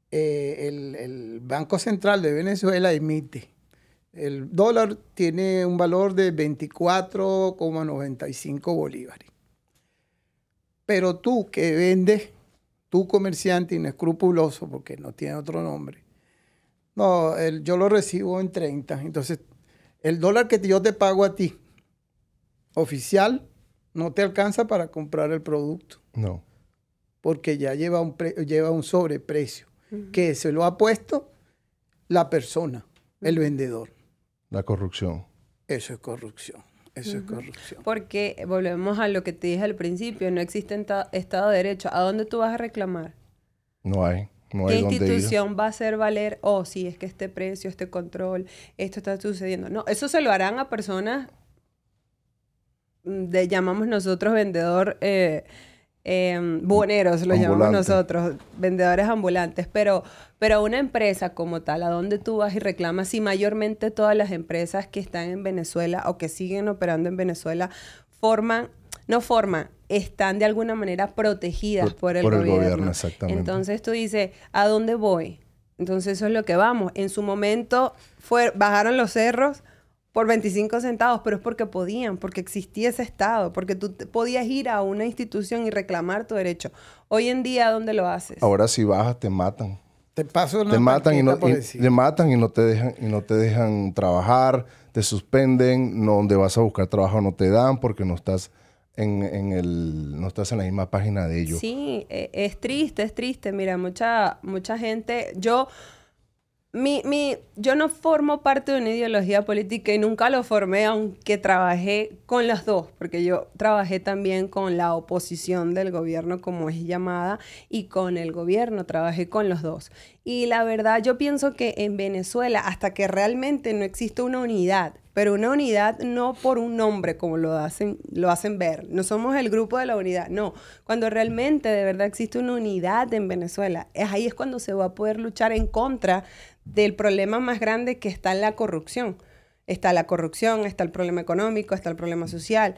Speaker 2: el, el Banco Central de Venezuela emite el dólar tiene un valor de 24,95 bolívares. Pero tú que vendes, tú comerciante inescrupuloso, porque no tiene otro nombre, no, yo lo recibo en 30. Entonces, el dólar que yo te pago a ti, oficial, no te alcanza para comprar el producto.
Speaker 1: No.
Speaker 2: Porque ya lleva un, lleva un sobreprecio, que se lo ha puesto la persona, el vendedor.
Speaker 1: La corrupción.
Speaker 2: Eso es corrupción. Eso es corrupción.
Speaker 3: Porque volvemos a lo que te dije al principio, no existe Estado de Derecho. ¿A dónde tú vas a reclamar?
Speaker 1: No hay. No hay
Speaker 3: ¿Qué institución va a hacer valer, oh, sí, es que este precio, este control, esto está sucediendo? No, eso se lo harán a personas, mm, de, llamamos nosotros vendedor eh, eh, buhoneros, lo llamamos nosotros, vendedores ambulantes, pero, pero una empresa como tal, ¿a dónde tú vas y reclamas si mayormente todas las empresas que están en Venezuela o que siguen operando en Venezuela forman, no forman, están de alguna manera protegidas por, el, gobierno.
Speaker 1: exactamente.
Speaker 3: Entonces tú dices, ¿a dónde voy? Entonces eso es lo que vamos. En su momento fue, bajaron los cerros, por 25 centavos, pero es porque podían, porque existía ese Estado, porque tú podías ir a una institución y reclamar tu derecho. Hoy en día, ¿dónde lo haces?
Speaker 1: Ahora si bajas te matan.
Speaker 2: Te paso
Speaker 1: te matan y no te matan y no te dejan y no te dejan trabajar, te suspenden, no, donde vas a buscar trabajo no te dan porque no estás en, en, el no estás en la misma página de ellos.
Speaker 3: Sí, e, es triste, es triste. Mira, mucha mucha gente, yo mi, mi, yo no formo parte de una ideología política y nunca lo formé, aunque trabajé con las dos, porque yo trabajé también con la oposición del gobierno, como es llamada, y con el gobierno, trabajé con los dos. Y la verdad, yo pienso que en Venezuela, hasta que realmente no existe una unidad, pero una unidad no por un nombre, como lo hacen, lo hacen ver, no somos el grupo de la unidad, no, cuando realmente de verdad existe una unidad en Venezuela, ahí es cuando se va a poder luchar en contra del problema más grande que está en la corrupción. Está la corrupción, está el problema económico, está el problema social.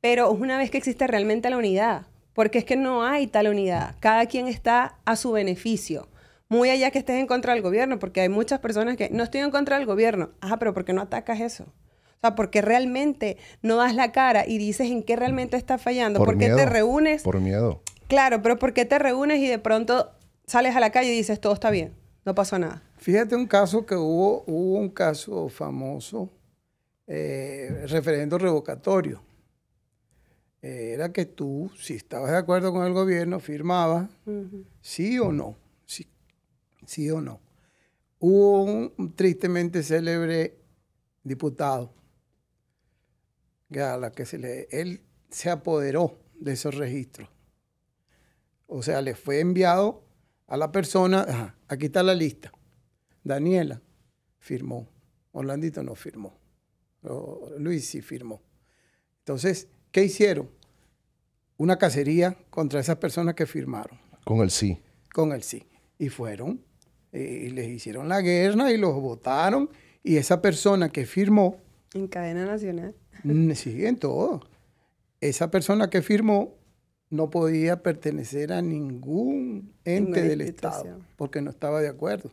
Speaker 3: Pero una vez que existe realmente la unidad, porque es que no hay tal unidad, cada quien está a su beneficio. Muy allá que estés en contra del gobierno, porque hay muchas personas que no estoy en contra del gobierno. Ah, pero ¿por qué no atacas eso? O sea, porque realmente no das la cara y dices en qué realmente está fallando.
Speaker 1: Por
Speaker 3: ¿Por qué
Speaker 1: miedo,
Speaker 3: te reúnes?
Speaker 1: Por miedo.
Speaker 3: Claro, pero ¿por qué te reúnes y de pronto sales a la calle y dices todo está bien? No pasó nada.
Speaker 2: Fíjate un caso que hubo, hubo un caso famoso, eh, referendo revocatorio. Eh, era que tú, si estabas de acuerdo con el gobierno, firmabas sí o no, sí, sí o no. Hubo un, tristemente célebre diputado que a la que se le, él se apoderó de esos registros. O sea, le fue enviado a la persona, aquí está la lista. Daniela firmó, Orlandito no firmó, Luis sí firmó. Entonces, ¿qué hicieron? Una cacería contra esas personas que firmaron.
Speaker 1: Con el sí.
Speaker 2: Con el sí. Y fueron, eh, y les hicieron la guerra y los votaron. Y esa persona que firmó...
Speaker 3: En cadena nacional.
Speaker 2: Sí, en todo. Esa persona que firmó no podía pertenecer a ningún ente del Estado porque no estaba de acuerdo.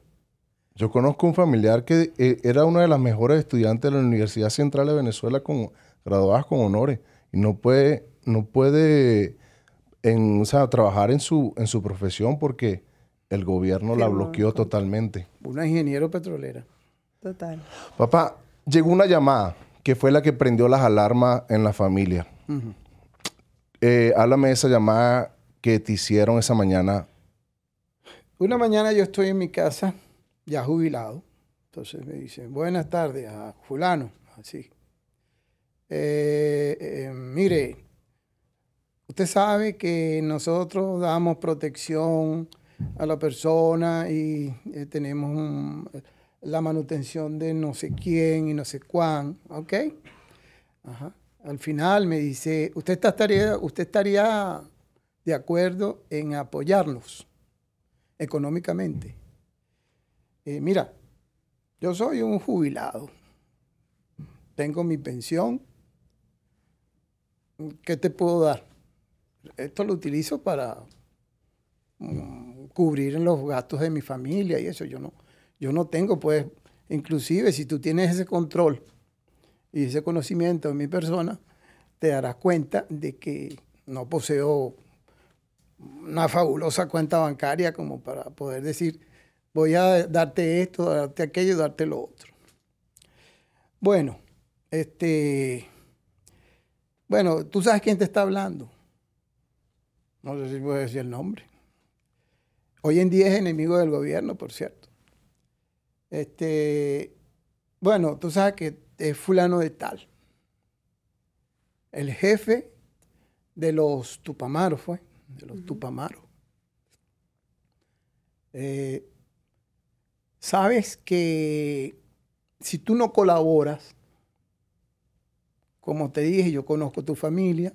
Speaker 1: Yo conozco un familiar que eh, era una de las mejores estudiantes de la Universidad Central de Venezuela con graduadas con honores y no puede no puede en, trabajar en su en su profesión porque el gobierno la bloqueó totalmente.
Speaker 2: Una ingeniero petrolera.
Speaker 3: Total.
Speaker 1: Papá, llegó una llamada. que fue la que prendió las alarmas en la familia. Eh, háblame de esa llamada que te hicieron esa mañana.
Speaker 2: Una mañana yo estoy en mi casa, ya jubilado. Entonces me dicen, buenas tardes a fulano, así. Eh, eh, mire, usted sabe que nosotros damos protección a la persona y tenemos la manutención de no sé quién y no sé cuán, ¿ok? Al final me dice, ¿usted estaría, usted estaría de acuerdo en apoyarnos económicamente? Eh, mira, yo soy un jubilado, tengo mi pensión, ¿qué te puedo dar? Esto lo utilizo para mm, cubrir los gastos de mi familia y eso, yo no, yo no tengo, pues, inclusive si tú tienes ese control y ese conocimiento de mi persona, te darás cuenta de que no poseo una fabulosa cuenta bancaria como para poder decir, voy a darte esto, darte aquello, darte lo otro. Bueno, este, bueno, tú sabes quién te está hablando. No sé si puedo decir el nombre. Hoy en día es enemigo del gobierno, por cierto. Este, bueno, tú sabes que es fulano de tal. El jefe de los Tupamaros fue, de los Tupamaros. Eh, sabes que si tú no colaboras, como te dije, yo conozco tu familia,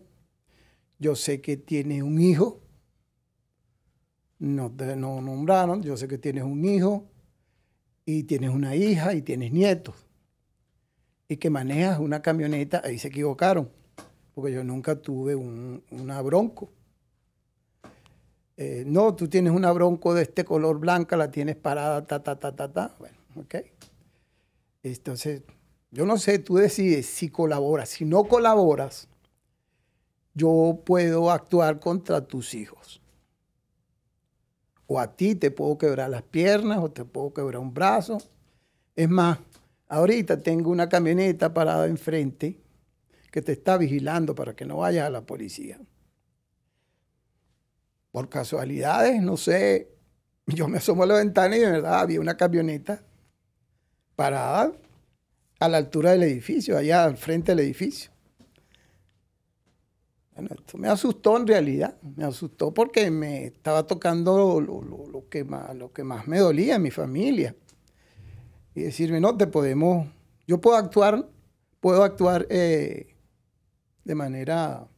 Speaker 2: yo sé que tienes un hijo, no te no nombraron, yo sé que tienes un hijo, y tienes una hija y tienes nietos y que manejas una camioneta, ahí se equivocaron, porque yo nunca tuve una bronco. Eh, no, tú tienes una bronco de este color blanca, la tienes parada, ta, ta, ta, ta, ta. Bueno, ok. Entonces, yo no sé, tú decides si colaboras. Si no colaboras, yo puedo actuar contra tus hijos o a ti te puedo quebrar las piernas o te puedo quebrar un brazo. Es más, ahorita tengo una camioneta parada enfrente que te está vigilando para que no vayas a la policía. Por casualidades, no sé, yo me asomo a la ventana y de verdad había una camioneta parada a la altura del edificio, allá al frente del edificio. Bueno, esto me asustó en realidad, me asustó porque me estaba tocando lo, que, más, lo que más me dolía mi familia. Y decirme, no, te podemos, yo puedo actuar, puedo actuar eh, de manera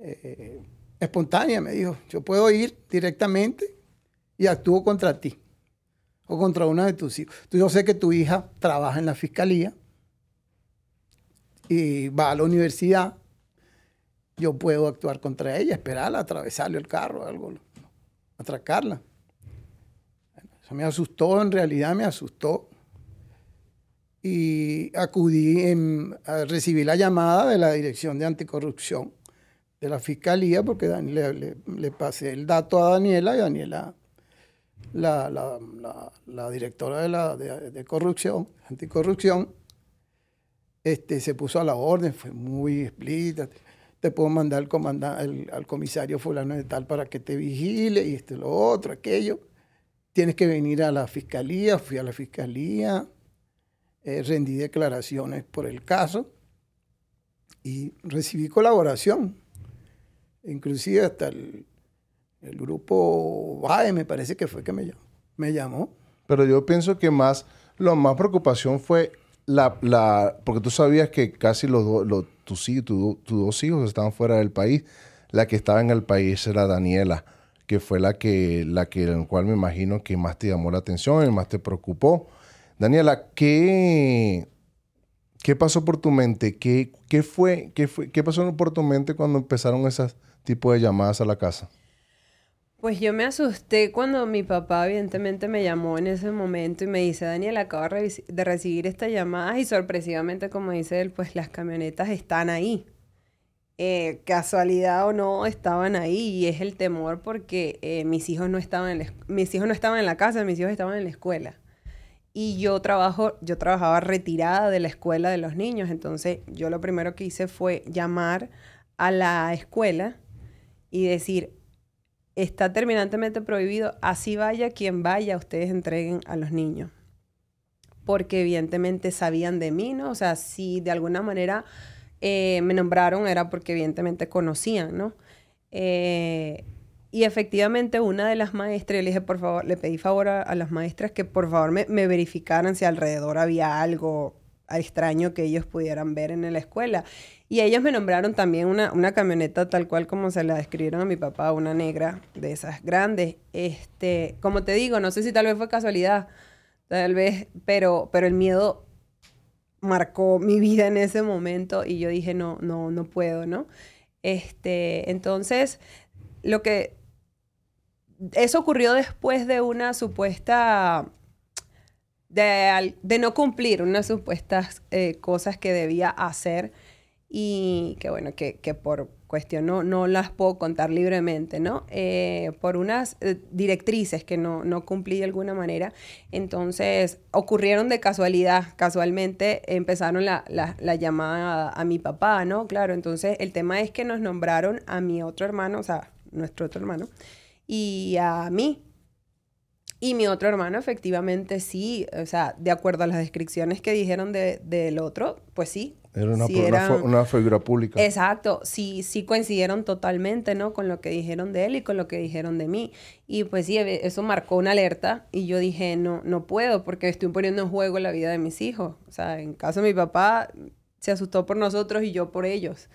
Speaker 2: eh, espontánea, me dijo. Yo puedo ir directamente y actúo contra ti o contra una de tus hijos. Yo sé que tu hija trabaja en la fiscalía y va a la universidad yo puedo actuar contra ella, esperarla, atravesarle el carro, algo, atracarla. Eso me asustó, en realidad me asustó. Y acudí, en, a recibir la llamada de la Dirección de Anticorrupción de la Fiscalía, porque le, pasé el dato a Daniela y Daniela, la, directora de, la, de, corrupción, anticorrupción, este, se puso a la orden, fue muy explícita te puedo mandar al, comisario fulano de tal para que te vigile y esto, lo otro, aquello. Tienes que venir a la fiscalía, fui a la fiscalía, eh, rendí declaraciones por el caso y recibí colaboración. Inclusive hasta el, grupo VAE me parece que fue que me llamó.
Speaker 1: Pero yo pienso que más, lo más preocupación fue la, la porque tú sabías que casi los, dos tus, tus dos hijos estaban fuera del país. La que estaba en el país era Daniela, que fue la que, la que, en cual me imagino que más te llamó la atención y más te preocupó. Daniela, ¿qué, qué pasó por tu mente? ¿Qué, qué, fue, qué, fue, ¿Qué pasó por tu mente cuando empezaron esos tipos de llamadas a la casa?
Speaker 3: Pues yo me asusté cuando mi papá evidentemente me llamó en ese momento y me dice, Daniel, acabo de recibir esta llamada y sorpresivamente, como dice él, pues las camionetas están ahí. Eh, casualidad o no, estaban ahí y es el temor porque eh, mis, hijos no estaban en mis hijos no estaban en la casa, mis hijos estaban en la escuela. y yo trabajo, yo trabajaba retirada de la escuela de los niños, entonces yo lo primero que hice fue llamar a la escuela y decir, está terminantemente prohibido, así vaya quien vaya, ustedes entreguen a los niños. Porque evidentemente sabían de mí, ¿no? O sea, si de alguna manera eh, me nombraron era porque evidentemente conocían, ¿no? Eh, y efectivamente una de las maestras, le dije, por favor, le pedí favor a, las maestras que por favor me, verificaran si alrededor había algo extraño que ellos pudieran ver en la escuela. Y ellos me nombraron también una, una, camioneta tal cual como se la describieron a mi papá, una negra de esas grandes. Este, como te digo, no sé si tal vez fue casualidad, tal vez, pero, pero el miedo marcó mi vida en ese momento y yo dije, no, no, no puedo, ¿no? Este, entonces, lo que... Eso ocurrió después de una supuesta... De, de no cumplir unas supuestas eh, cosas que debía hacer y que bueno, que, que por cuestión no, no las puedo contar libremente, ¿no? Eh, por unas eh, directrices que no, no cumplí de alguna manera. Entonces, ocurrieron de casualidad, casualmente empezaron la, la, la llamada a, a, mi papá, ¿no? Claro, entonces el tema es que nos nombraron a mi otro hermano, o sea, nuestro otro hermano, y a mí, y mi otro hermano, efectivamente, sí, o sea, de acuerdo a las descripciones que dijeron de, del otro, pues sí.
Speaker 1: Era una, sí eran, una, figura pública.
Speaker 3: Exacto, sí, sí coincidieron totalmente, ¿no? Con lo que dijeron de él y con lo que dijeron de mí. Y pues sí, eso marcó una alerta y yo dije, no, no puedo porque estoy poniendo en juego la vida de mis hijos. O sea, en caso de mi papá, se asustó por nosotros y yo por ellos.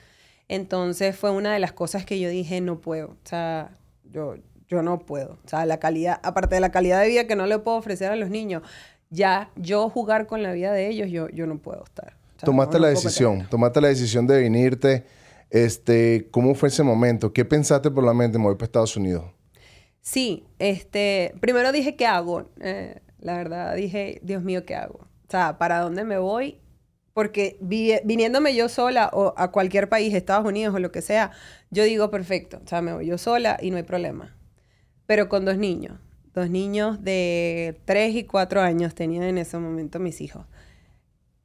Speaker 3: Entonces fue una de las cosas que yo dije, no puedo. O sea, yo, yo no puedo. O sea, la calidad, aparte de la calidad de vida que no le puedo ofrecer a los niños, ya yo jugar con la vida de ellos, yo, yo no puedo estar. O sea,
Speaker 1: tomaste
Speaker 3: no,
Speaker 1: la decisión, tomaste la decisión de venirte. Este, ¿Cómo fue ese momento? ¿Qué pensaste por la mente de mover para Estados Unidos?
Speaker 3: Sí, este, primero dije, ¿qué hago? Eh, la verdad, dije, Dios mío, ¿qué hago? O sea, ¿para dónde me voy? Porque vi, viniéndome yo sola o a cualquier país, Estados Unidos o lo que sea, yo digo, perfecto, o sea, me voy yo sola y no hay problema pero con dos niños. Dos niños de 3 y 4 años tenían en ese momento mis hijos.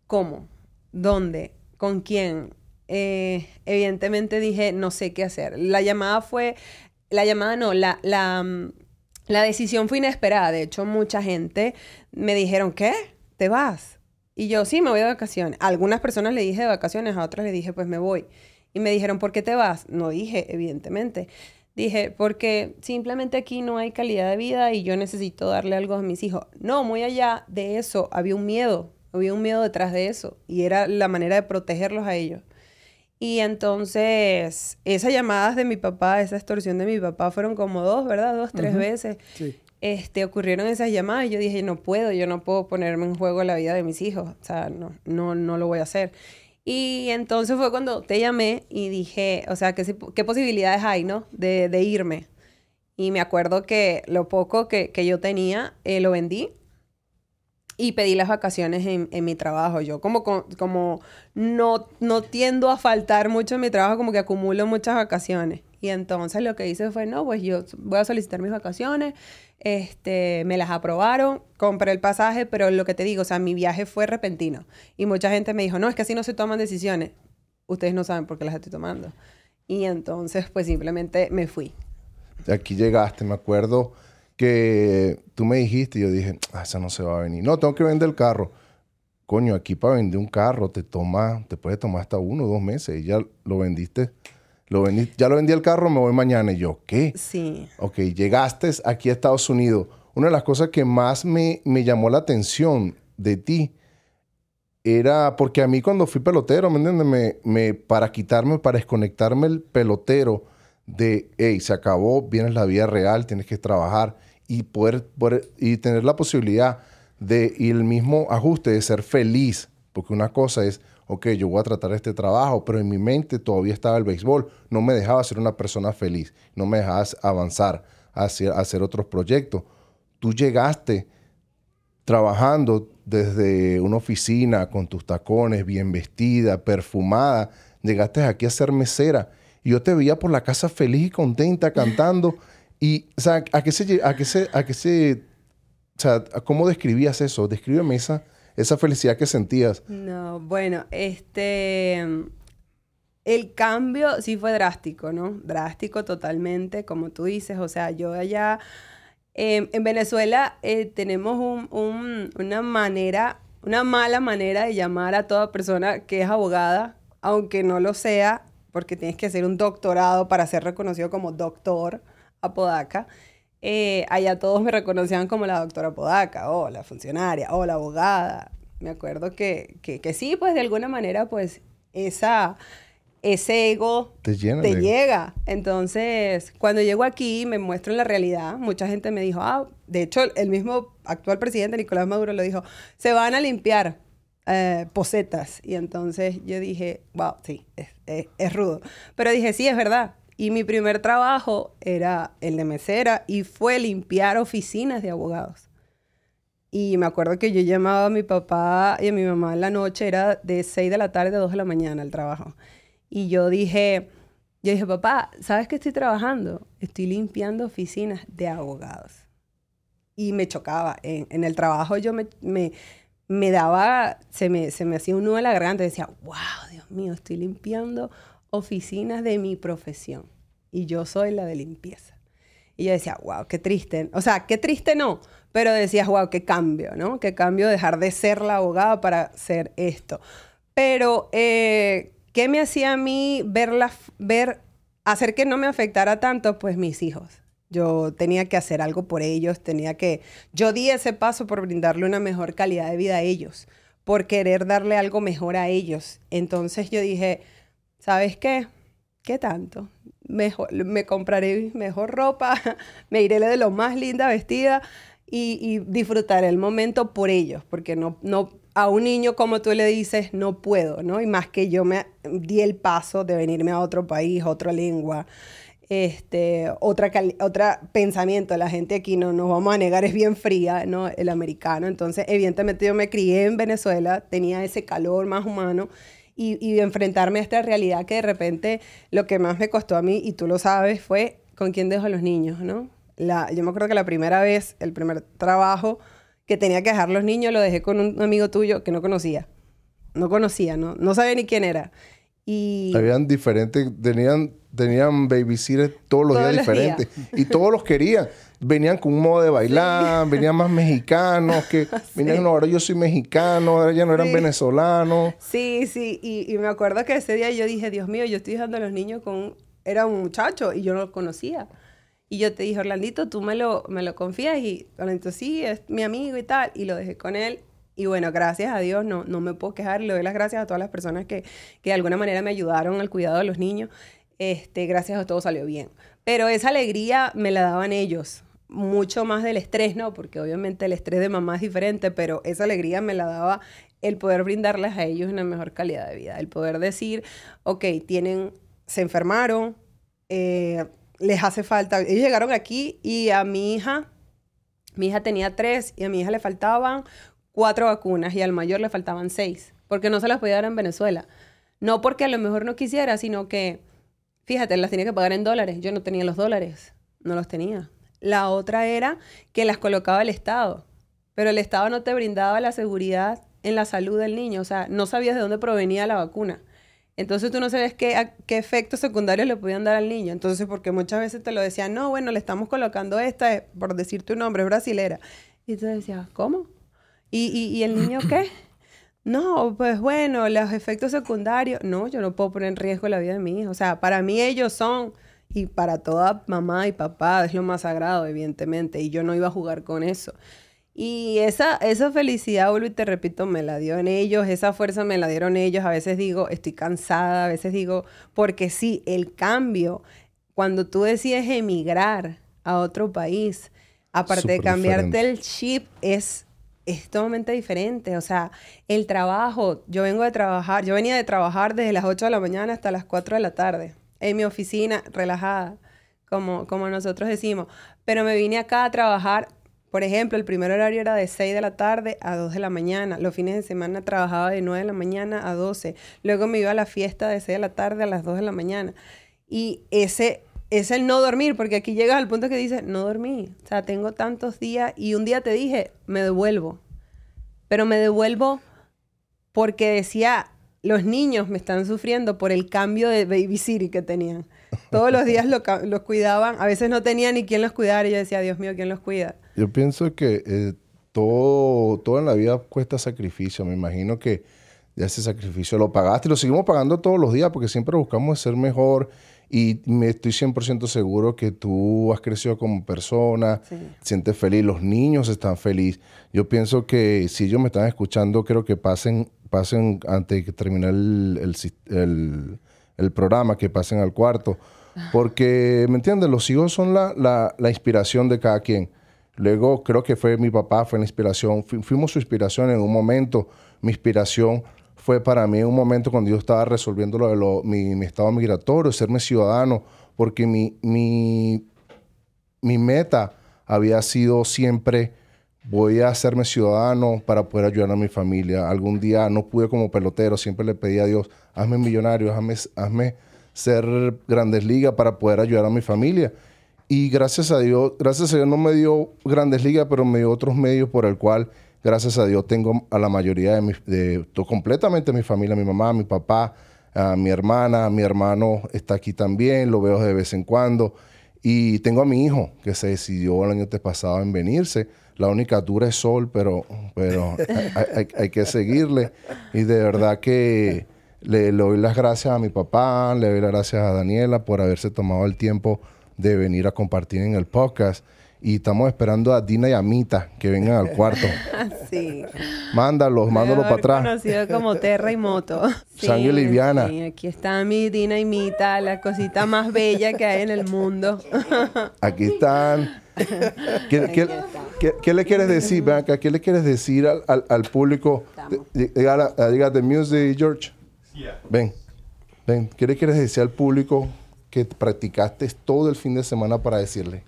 Speaker 3: ¿Cómo? ¿Dónde? ¿Con quién? Eh, evidentemente dije, no sé qué hacer. La llamada fue, la llamada no, la, la, la decisión fue inesperada. De hecho, mucha gente me dijeron, ¿qué? ¿Te vas? Y yo, sí, me voy de vacaciones. Algunas personas le dije de vacaciones, a otras le dije, pues me voy. Y me dijeron, ¿por qué te vas? No dije, evidentemente. Dije, porque simplemente aquí no hay calidad de vida y yo necesito darle algo a mis hijos. No, muy allá de eso, había un miedo, había un miedo detrás de eso y era la manera de protegerlos a ellos. Y entonces, esas llamadas de mi papá, esa extorsión de mi papá fueron como dos, ¿verdad? Dos, tres uh -huh. veces.
Speaker 2: Sí.
Speaker 3: Este, ocurrieron esas llamadas y yo dije, no puedo, yo no puedo ponerme en juego la vida de mis hijos. O sea, no, no, no lo voy a hacer. Y entonces fue cuando te llamé y dije, o sea, ¿qué, qué posibilidades hay, no? De, de, irme. Y me acuerdo que lo poco que, que yo tenía, eh, lo vendí y pedí las vacaciones en, en mi trabajo. Yo como, como no, no tiendo a faltar mucho en mi trabajo, como que acumulo muchas vacaciones. Y entonces lo que hice fue, no, pues yo voy a solicitar mis vacaciones, este, me las aprobaron, compré el pasaje, pero lo que te digo, o sea, mi viaje fue repentino. Y mucha gente me dijo, no, es que así no se toman decisiones. Ustedes no saben por qué las estoy tomando. Y entonces, pues simplemente me fui.
Speaker 1: Aquí llegaste, me acuerdo que tú me dijiste y yo dije, ah, esa no se va a venir. No, tengo que vender el carro. Coño, aquí para vender un carro te toma, te puede tomar hasta uno o dos meses y ya lo vendiste lo vendí, ya lo vendí el carro, me voy mañana. Y yo, ¿qué?
Speaker 3: Sí.
Speaker 1: Ok, llegaste aquí a Estados Unidos. Una de las cosas que más me, me llamó la atención de ti era porque a mí cuando fui pelotero, ¿me entiendes? Me, me, para quitarme, para desconectarme el pelotero de, hey, se acabó, vienes la vida real, tienes que trabajar y poder, poder y tener la posibilidad de, y el mismo ajuste de ser feliz. Porque una cosa es, ok, yo voy a tratar este trabajo, pero en mi mente todavía estaba el béisbol. No me dejaba ser una persona feliz, no me dejaba avanzar, hacer, hacer otros proyectos. Tú llegaste trabajando desde una oficina con tus tacones, bien vestida, perfumada. Llegaste aquí a ser mesera y yo te veía por la casa feliz y contenta cantando. Y, o sea, ¿a qué se, a qué se, a qué se o sea, ¿cómo describías eso? Descríbeme esa, esa felicidad que sentías.
Speaker 3: No, bueno, este... El cambio sí fue drástico, ¿no? Drástico totalmente, como tú dices. O sea, yo allá... Em, en Venezuela eh, tenemos una manera, una mala manera de llamar a toda persona que es abogada, aunque no lo sea, porque tienes que hacer un doctorado para ser reconocido como doctor Apodaca. Eh, allá todos me reconocían como la doctora Podaca, o la funcionaria, o la abogada. Me acuerdo que, que, sí, pues de alguna manera, pues esa, ese ego
Speaker 1: te,
Speaker 3: te llega. Entonces, cuando llego aquí, me muestro en la realidad. Mucha gente me dijo, ah, de hecho, el mismo actual presidente Nicolás Maduro lo dijo, se van a limpiar eh, posetas. Y entonces yo dije, wow, sí, es, es rudo. Pero dije, sí, es verdad y mi primer trabajo era el de mesera y fue limpiar oficinas de abogados. Y me acuerdo que yo llamaba a mi papá y a mi mamá en la noche, era de 6 de la tarde a 2 de la mañana el trabajo. Y yo dije, yo dije, papá, ¿sabes qué estoy trabajando? Estoy limpiando oficinas de abogados. Y me chocaba. En, el trabajo yo me, me, me daba, se me, se me hacía un nudo en la garganta decía, wow, Dios mío, estoy limpiando oficinas de mi profesión y yo soy la de limpieza. Y yo decía, wow, qué triste. O sea, qué triste no, pero decías, wow, qué cambio, ¿no? Qué cambio dejar de ser la abogada para ser esto. Pero, eh, ¿qué me hacía a mí verla, ver, hacer que no me afectara tanto? Pues mis hijos. Yo tenía que hacer algo por ellos, tenía que... Yo di ese paso por brindarle una mejor calidad de vida a ellos, por querer darle algo mejor a ellos. Entonces yo dije, ¿sabes qué? ¿Qué tanto? Mejor, me compraré mejor ropa, me iré de lo más linda vestida y, disfrutaré el momento por ellos, porque no, no, a un niño como tú le dices, no puedo, ¿no? Y más que yo me di el paso de venirme a otro país, otra lengua, este, otra, otra pensamiento. La gente aquí no nos vamos a negar, es bien fría, ¿no? El americano. Entonces, evidentemente yo me crié en Venezuela, tenía ese calor más humano y, enfrentarme a esta realidad que de repente lo que más me costó a mí, y tú lo sabes, fue con quién dejo a los niños, ¿no? La, yo me acuerdo que la primera vez, el primer trabajo que tenía que dejar los niños, lo dejé con un amigo tuyo que no conocía. No conocía, ¿no? No sabía ni quién era. Y...
Speaker 1: Habían diferentes, tenían, tenían babysitters todos los días diferentes. Y todos los querían venían con un modo de bailar, venían más mexicanos, que venían, no, ahora yo soy mexicano, ahora ya no eran venezolanos.
Speaker 3: Sí, sí, y, me acuerdo que ese día yo dije, Dios mío, yo estoy dejando a los niños con... Era un muchacho y yo no lo conocía. Y yo te dije, Orlandito, tú me lo, me lo confías y Orlandito, sí, es mi amigo y tal. Y lo dejé con él. Y bueno, gracias a Dios, no, no me puedo quejar. Le doy las gracias a todas las personas que, que de alguna manera me ayudaron al cuidado de los niños. Este, gracias a todo salió bien. Pero esa alegría me la daban ellos mucho más del estrés, ¿no? Porque obviamente el estrés de mamá es diferente, pero esa alegría me la daba el poder brindarles a ellos una mejor calidad de vida, el poder decir, ok, tienen, se enfermaron, eh, les hace falta, ellos llegaron aquí y a mi hija, mi hija tenía tres y a mi hija le faltaban cuatro vacunas y al mayor le faltaban seis, porque no se las podía dar en Venezuela. No porque a lo mejor no quisiera, sino que, fíjate, las tenía que pagar en dólares, yo no tenía los dólares, no los tenía. La otra era que las colocaba el Estado, pero el Estado no te brindaba la seguridad en la salud del niño, o sea, no sabías de dónde provenía la vacuna. Entonces tú no sabes qué, efectos secundarios le podían dar al niño. Entonces, porque muchas veces te lo decían, no, bueno, le estamos colocando esta, eh, por decir tu nombre, es brasilera. Y tú decías, ¿cómo? ¿Y, y, el niño qué? No, pues bueno, los efectos secundarios. No, yo no puedo poner en riesgo la vida de mi hijo. O sea, para mí ellos son y para toda mamá y papá es lo más sagrado, evidentemente, y yo no iba a jugar con eso. Y esa, esa felicidad, vuelvo y te repito, me la dio en ellos, esa fuerza me la dieron ellos. A veces digo, estoy cansada, a veces digo, porque sí, el cambio, cuando tú decides emigrar a otro país, aparte de cambiarte el chip, es, es totalmente diferente. O sea, el trabajo, yo vengo de trabajar, yo venía de trabajar desde las 8 de la mañana hasta las 4 de la tarde en mi oficina, relajada, como, como nosotros decimos. Pero me vine acá a trabajar, por ejemplo, el primer horario era de 6 de la tarde a 2 de la mañana. Los fines de semana trabajaba de 9 de la mañana a 12. Luego me iba a la fiesta de 6 de la tarde a las 2 de la mañana. Y ese, es el no dormir, porque aquí llegas al punto que dices, no dormí. O sea, tengo tantos días y un día te dije, me devuelvo. Pero me devuelvo porque decía, los niños me están sufriendo por el cambio de baby city que tenían. Todos los días los cuidaban, a veces no tenían ni quien los cuidara y yo decía, Dios mío, ¿quién los cuida?
Speaker 1: Yo pienso que eh, todo, todo en la vida cuesta sacrificio. Me imagino que ya ese sacrificio lo pagaste y lo seguimos pagando todos los días porque siempre buscamos ser mejor y me estoy 100% seguro que tú has crecido como persona, te sientes feliz, los niños están felices. Yo pienso que si ellos me están escuchando, creo que pasen, pasen antes de terminar el, el, programa, que pasen al cuarto. Porque, ¿me entiendes? Los hijos son la, la, la, inspiración de cada quien. Luego creo que fue mi papá, fue la inspiración. fuimos su inspiración en un momento, mi inspiración fue para mí un momento cuando yo estaba resolviendo lo de mi, estado migratorio, serme ciudadano, porque mi, mi, mi meta había sido siempre voy a hacerme ciudadano para poder ayudar a mi familia. Algún día no pude como pelotero, siempre le pedí a Dios, hazme millonario, hazme, hazme ser grandes ligas para poder ayudar a mi familia. Y gracias a Dios, gracias a Dios no me dio grandes ligas, pero me dio otros medios por el cual gracias a Dios, tengo a la mayoría de, mi, de completamente mi familia, mi mamá, mi papá, mi hermana, mi hermano está aquí también, lo veo de vez en cuando. Y tengo a mi hijo que se decidió el año pasado en venirse. La única dura es Sol, pero, pero hay, que seguirle. Y de verdad que le, le, doy las gracias a mi papá, le doy las gracias a Daniela por haberse tomado el tiempo de venir a compartir en el podcast y estamos esperando a Dina y a Mita que vengan al cuarto.
Speaker 3: sí.
Speaker 1: Mándalos, mándalos para atrás.
Speaker 3: conocido como Terra y Moto.
Speaker 1: Sangre liviana.
Speaker 3: Sí, aquí está mi Dina y Mita, la cosita más bella que hay en el mundo.
Speaker 1: aquí están. ¿Qué, le quieres decir, Blanca? ¿Qué le quieres decir al, al, público? Diga de Music, George. Ven, ven. ¿Qué le quieres decir al público que practicaste todo el fin de semana para decirle?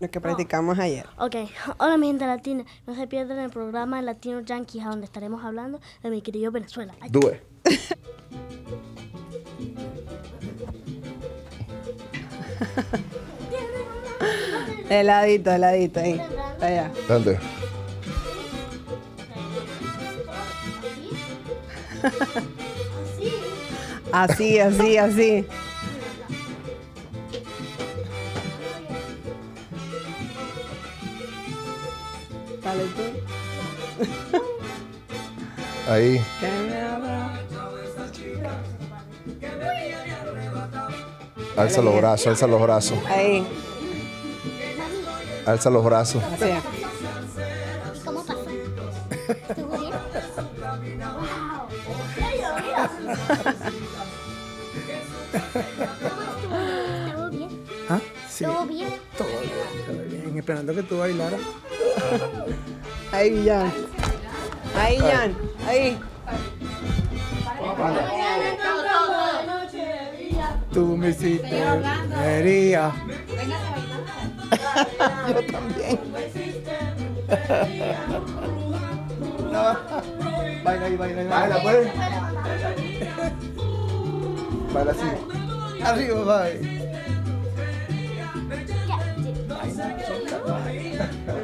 Speaker 3: lo que practicamos ayer.
Speaker 4: Ok, hola mi gente latina, no se pierdan el programa Latino Yankees, donde estaremos hablando de mi querido Venezuela.
Speaker 1: Due.
Speaker 3: heladito, heladito, ahí. Allá.
Speaker 1: ¿Dónde?
Speaker 3: Así, así, así.
Speaker 1: Ahí. Alza los brazos, alza los brazos.
Speaker 3: Ahí.
Speaker 1: Alza los brazos.
Speaker 4: ¿Cómo pasó? ¿Estuvo bien? ¿Estuvo bien?
Speaker 2: ¿Ah? Sí.
Speaker 4: ¿Estuvo bien?
Speaker 2: Todo bien, todo bien. Esperando que tú bailaras.
Speaker 3: Ahí, Jan. Ahí, Jan. Ahí.
Speaker 2: Tú me hiciste herida.
Speaker 3: Eu também.
Speaker 2: No. Baila vai baila Vai, Baila, Vai, Baila así. Arriba, vai.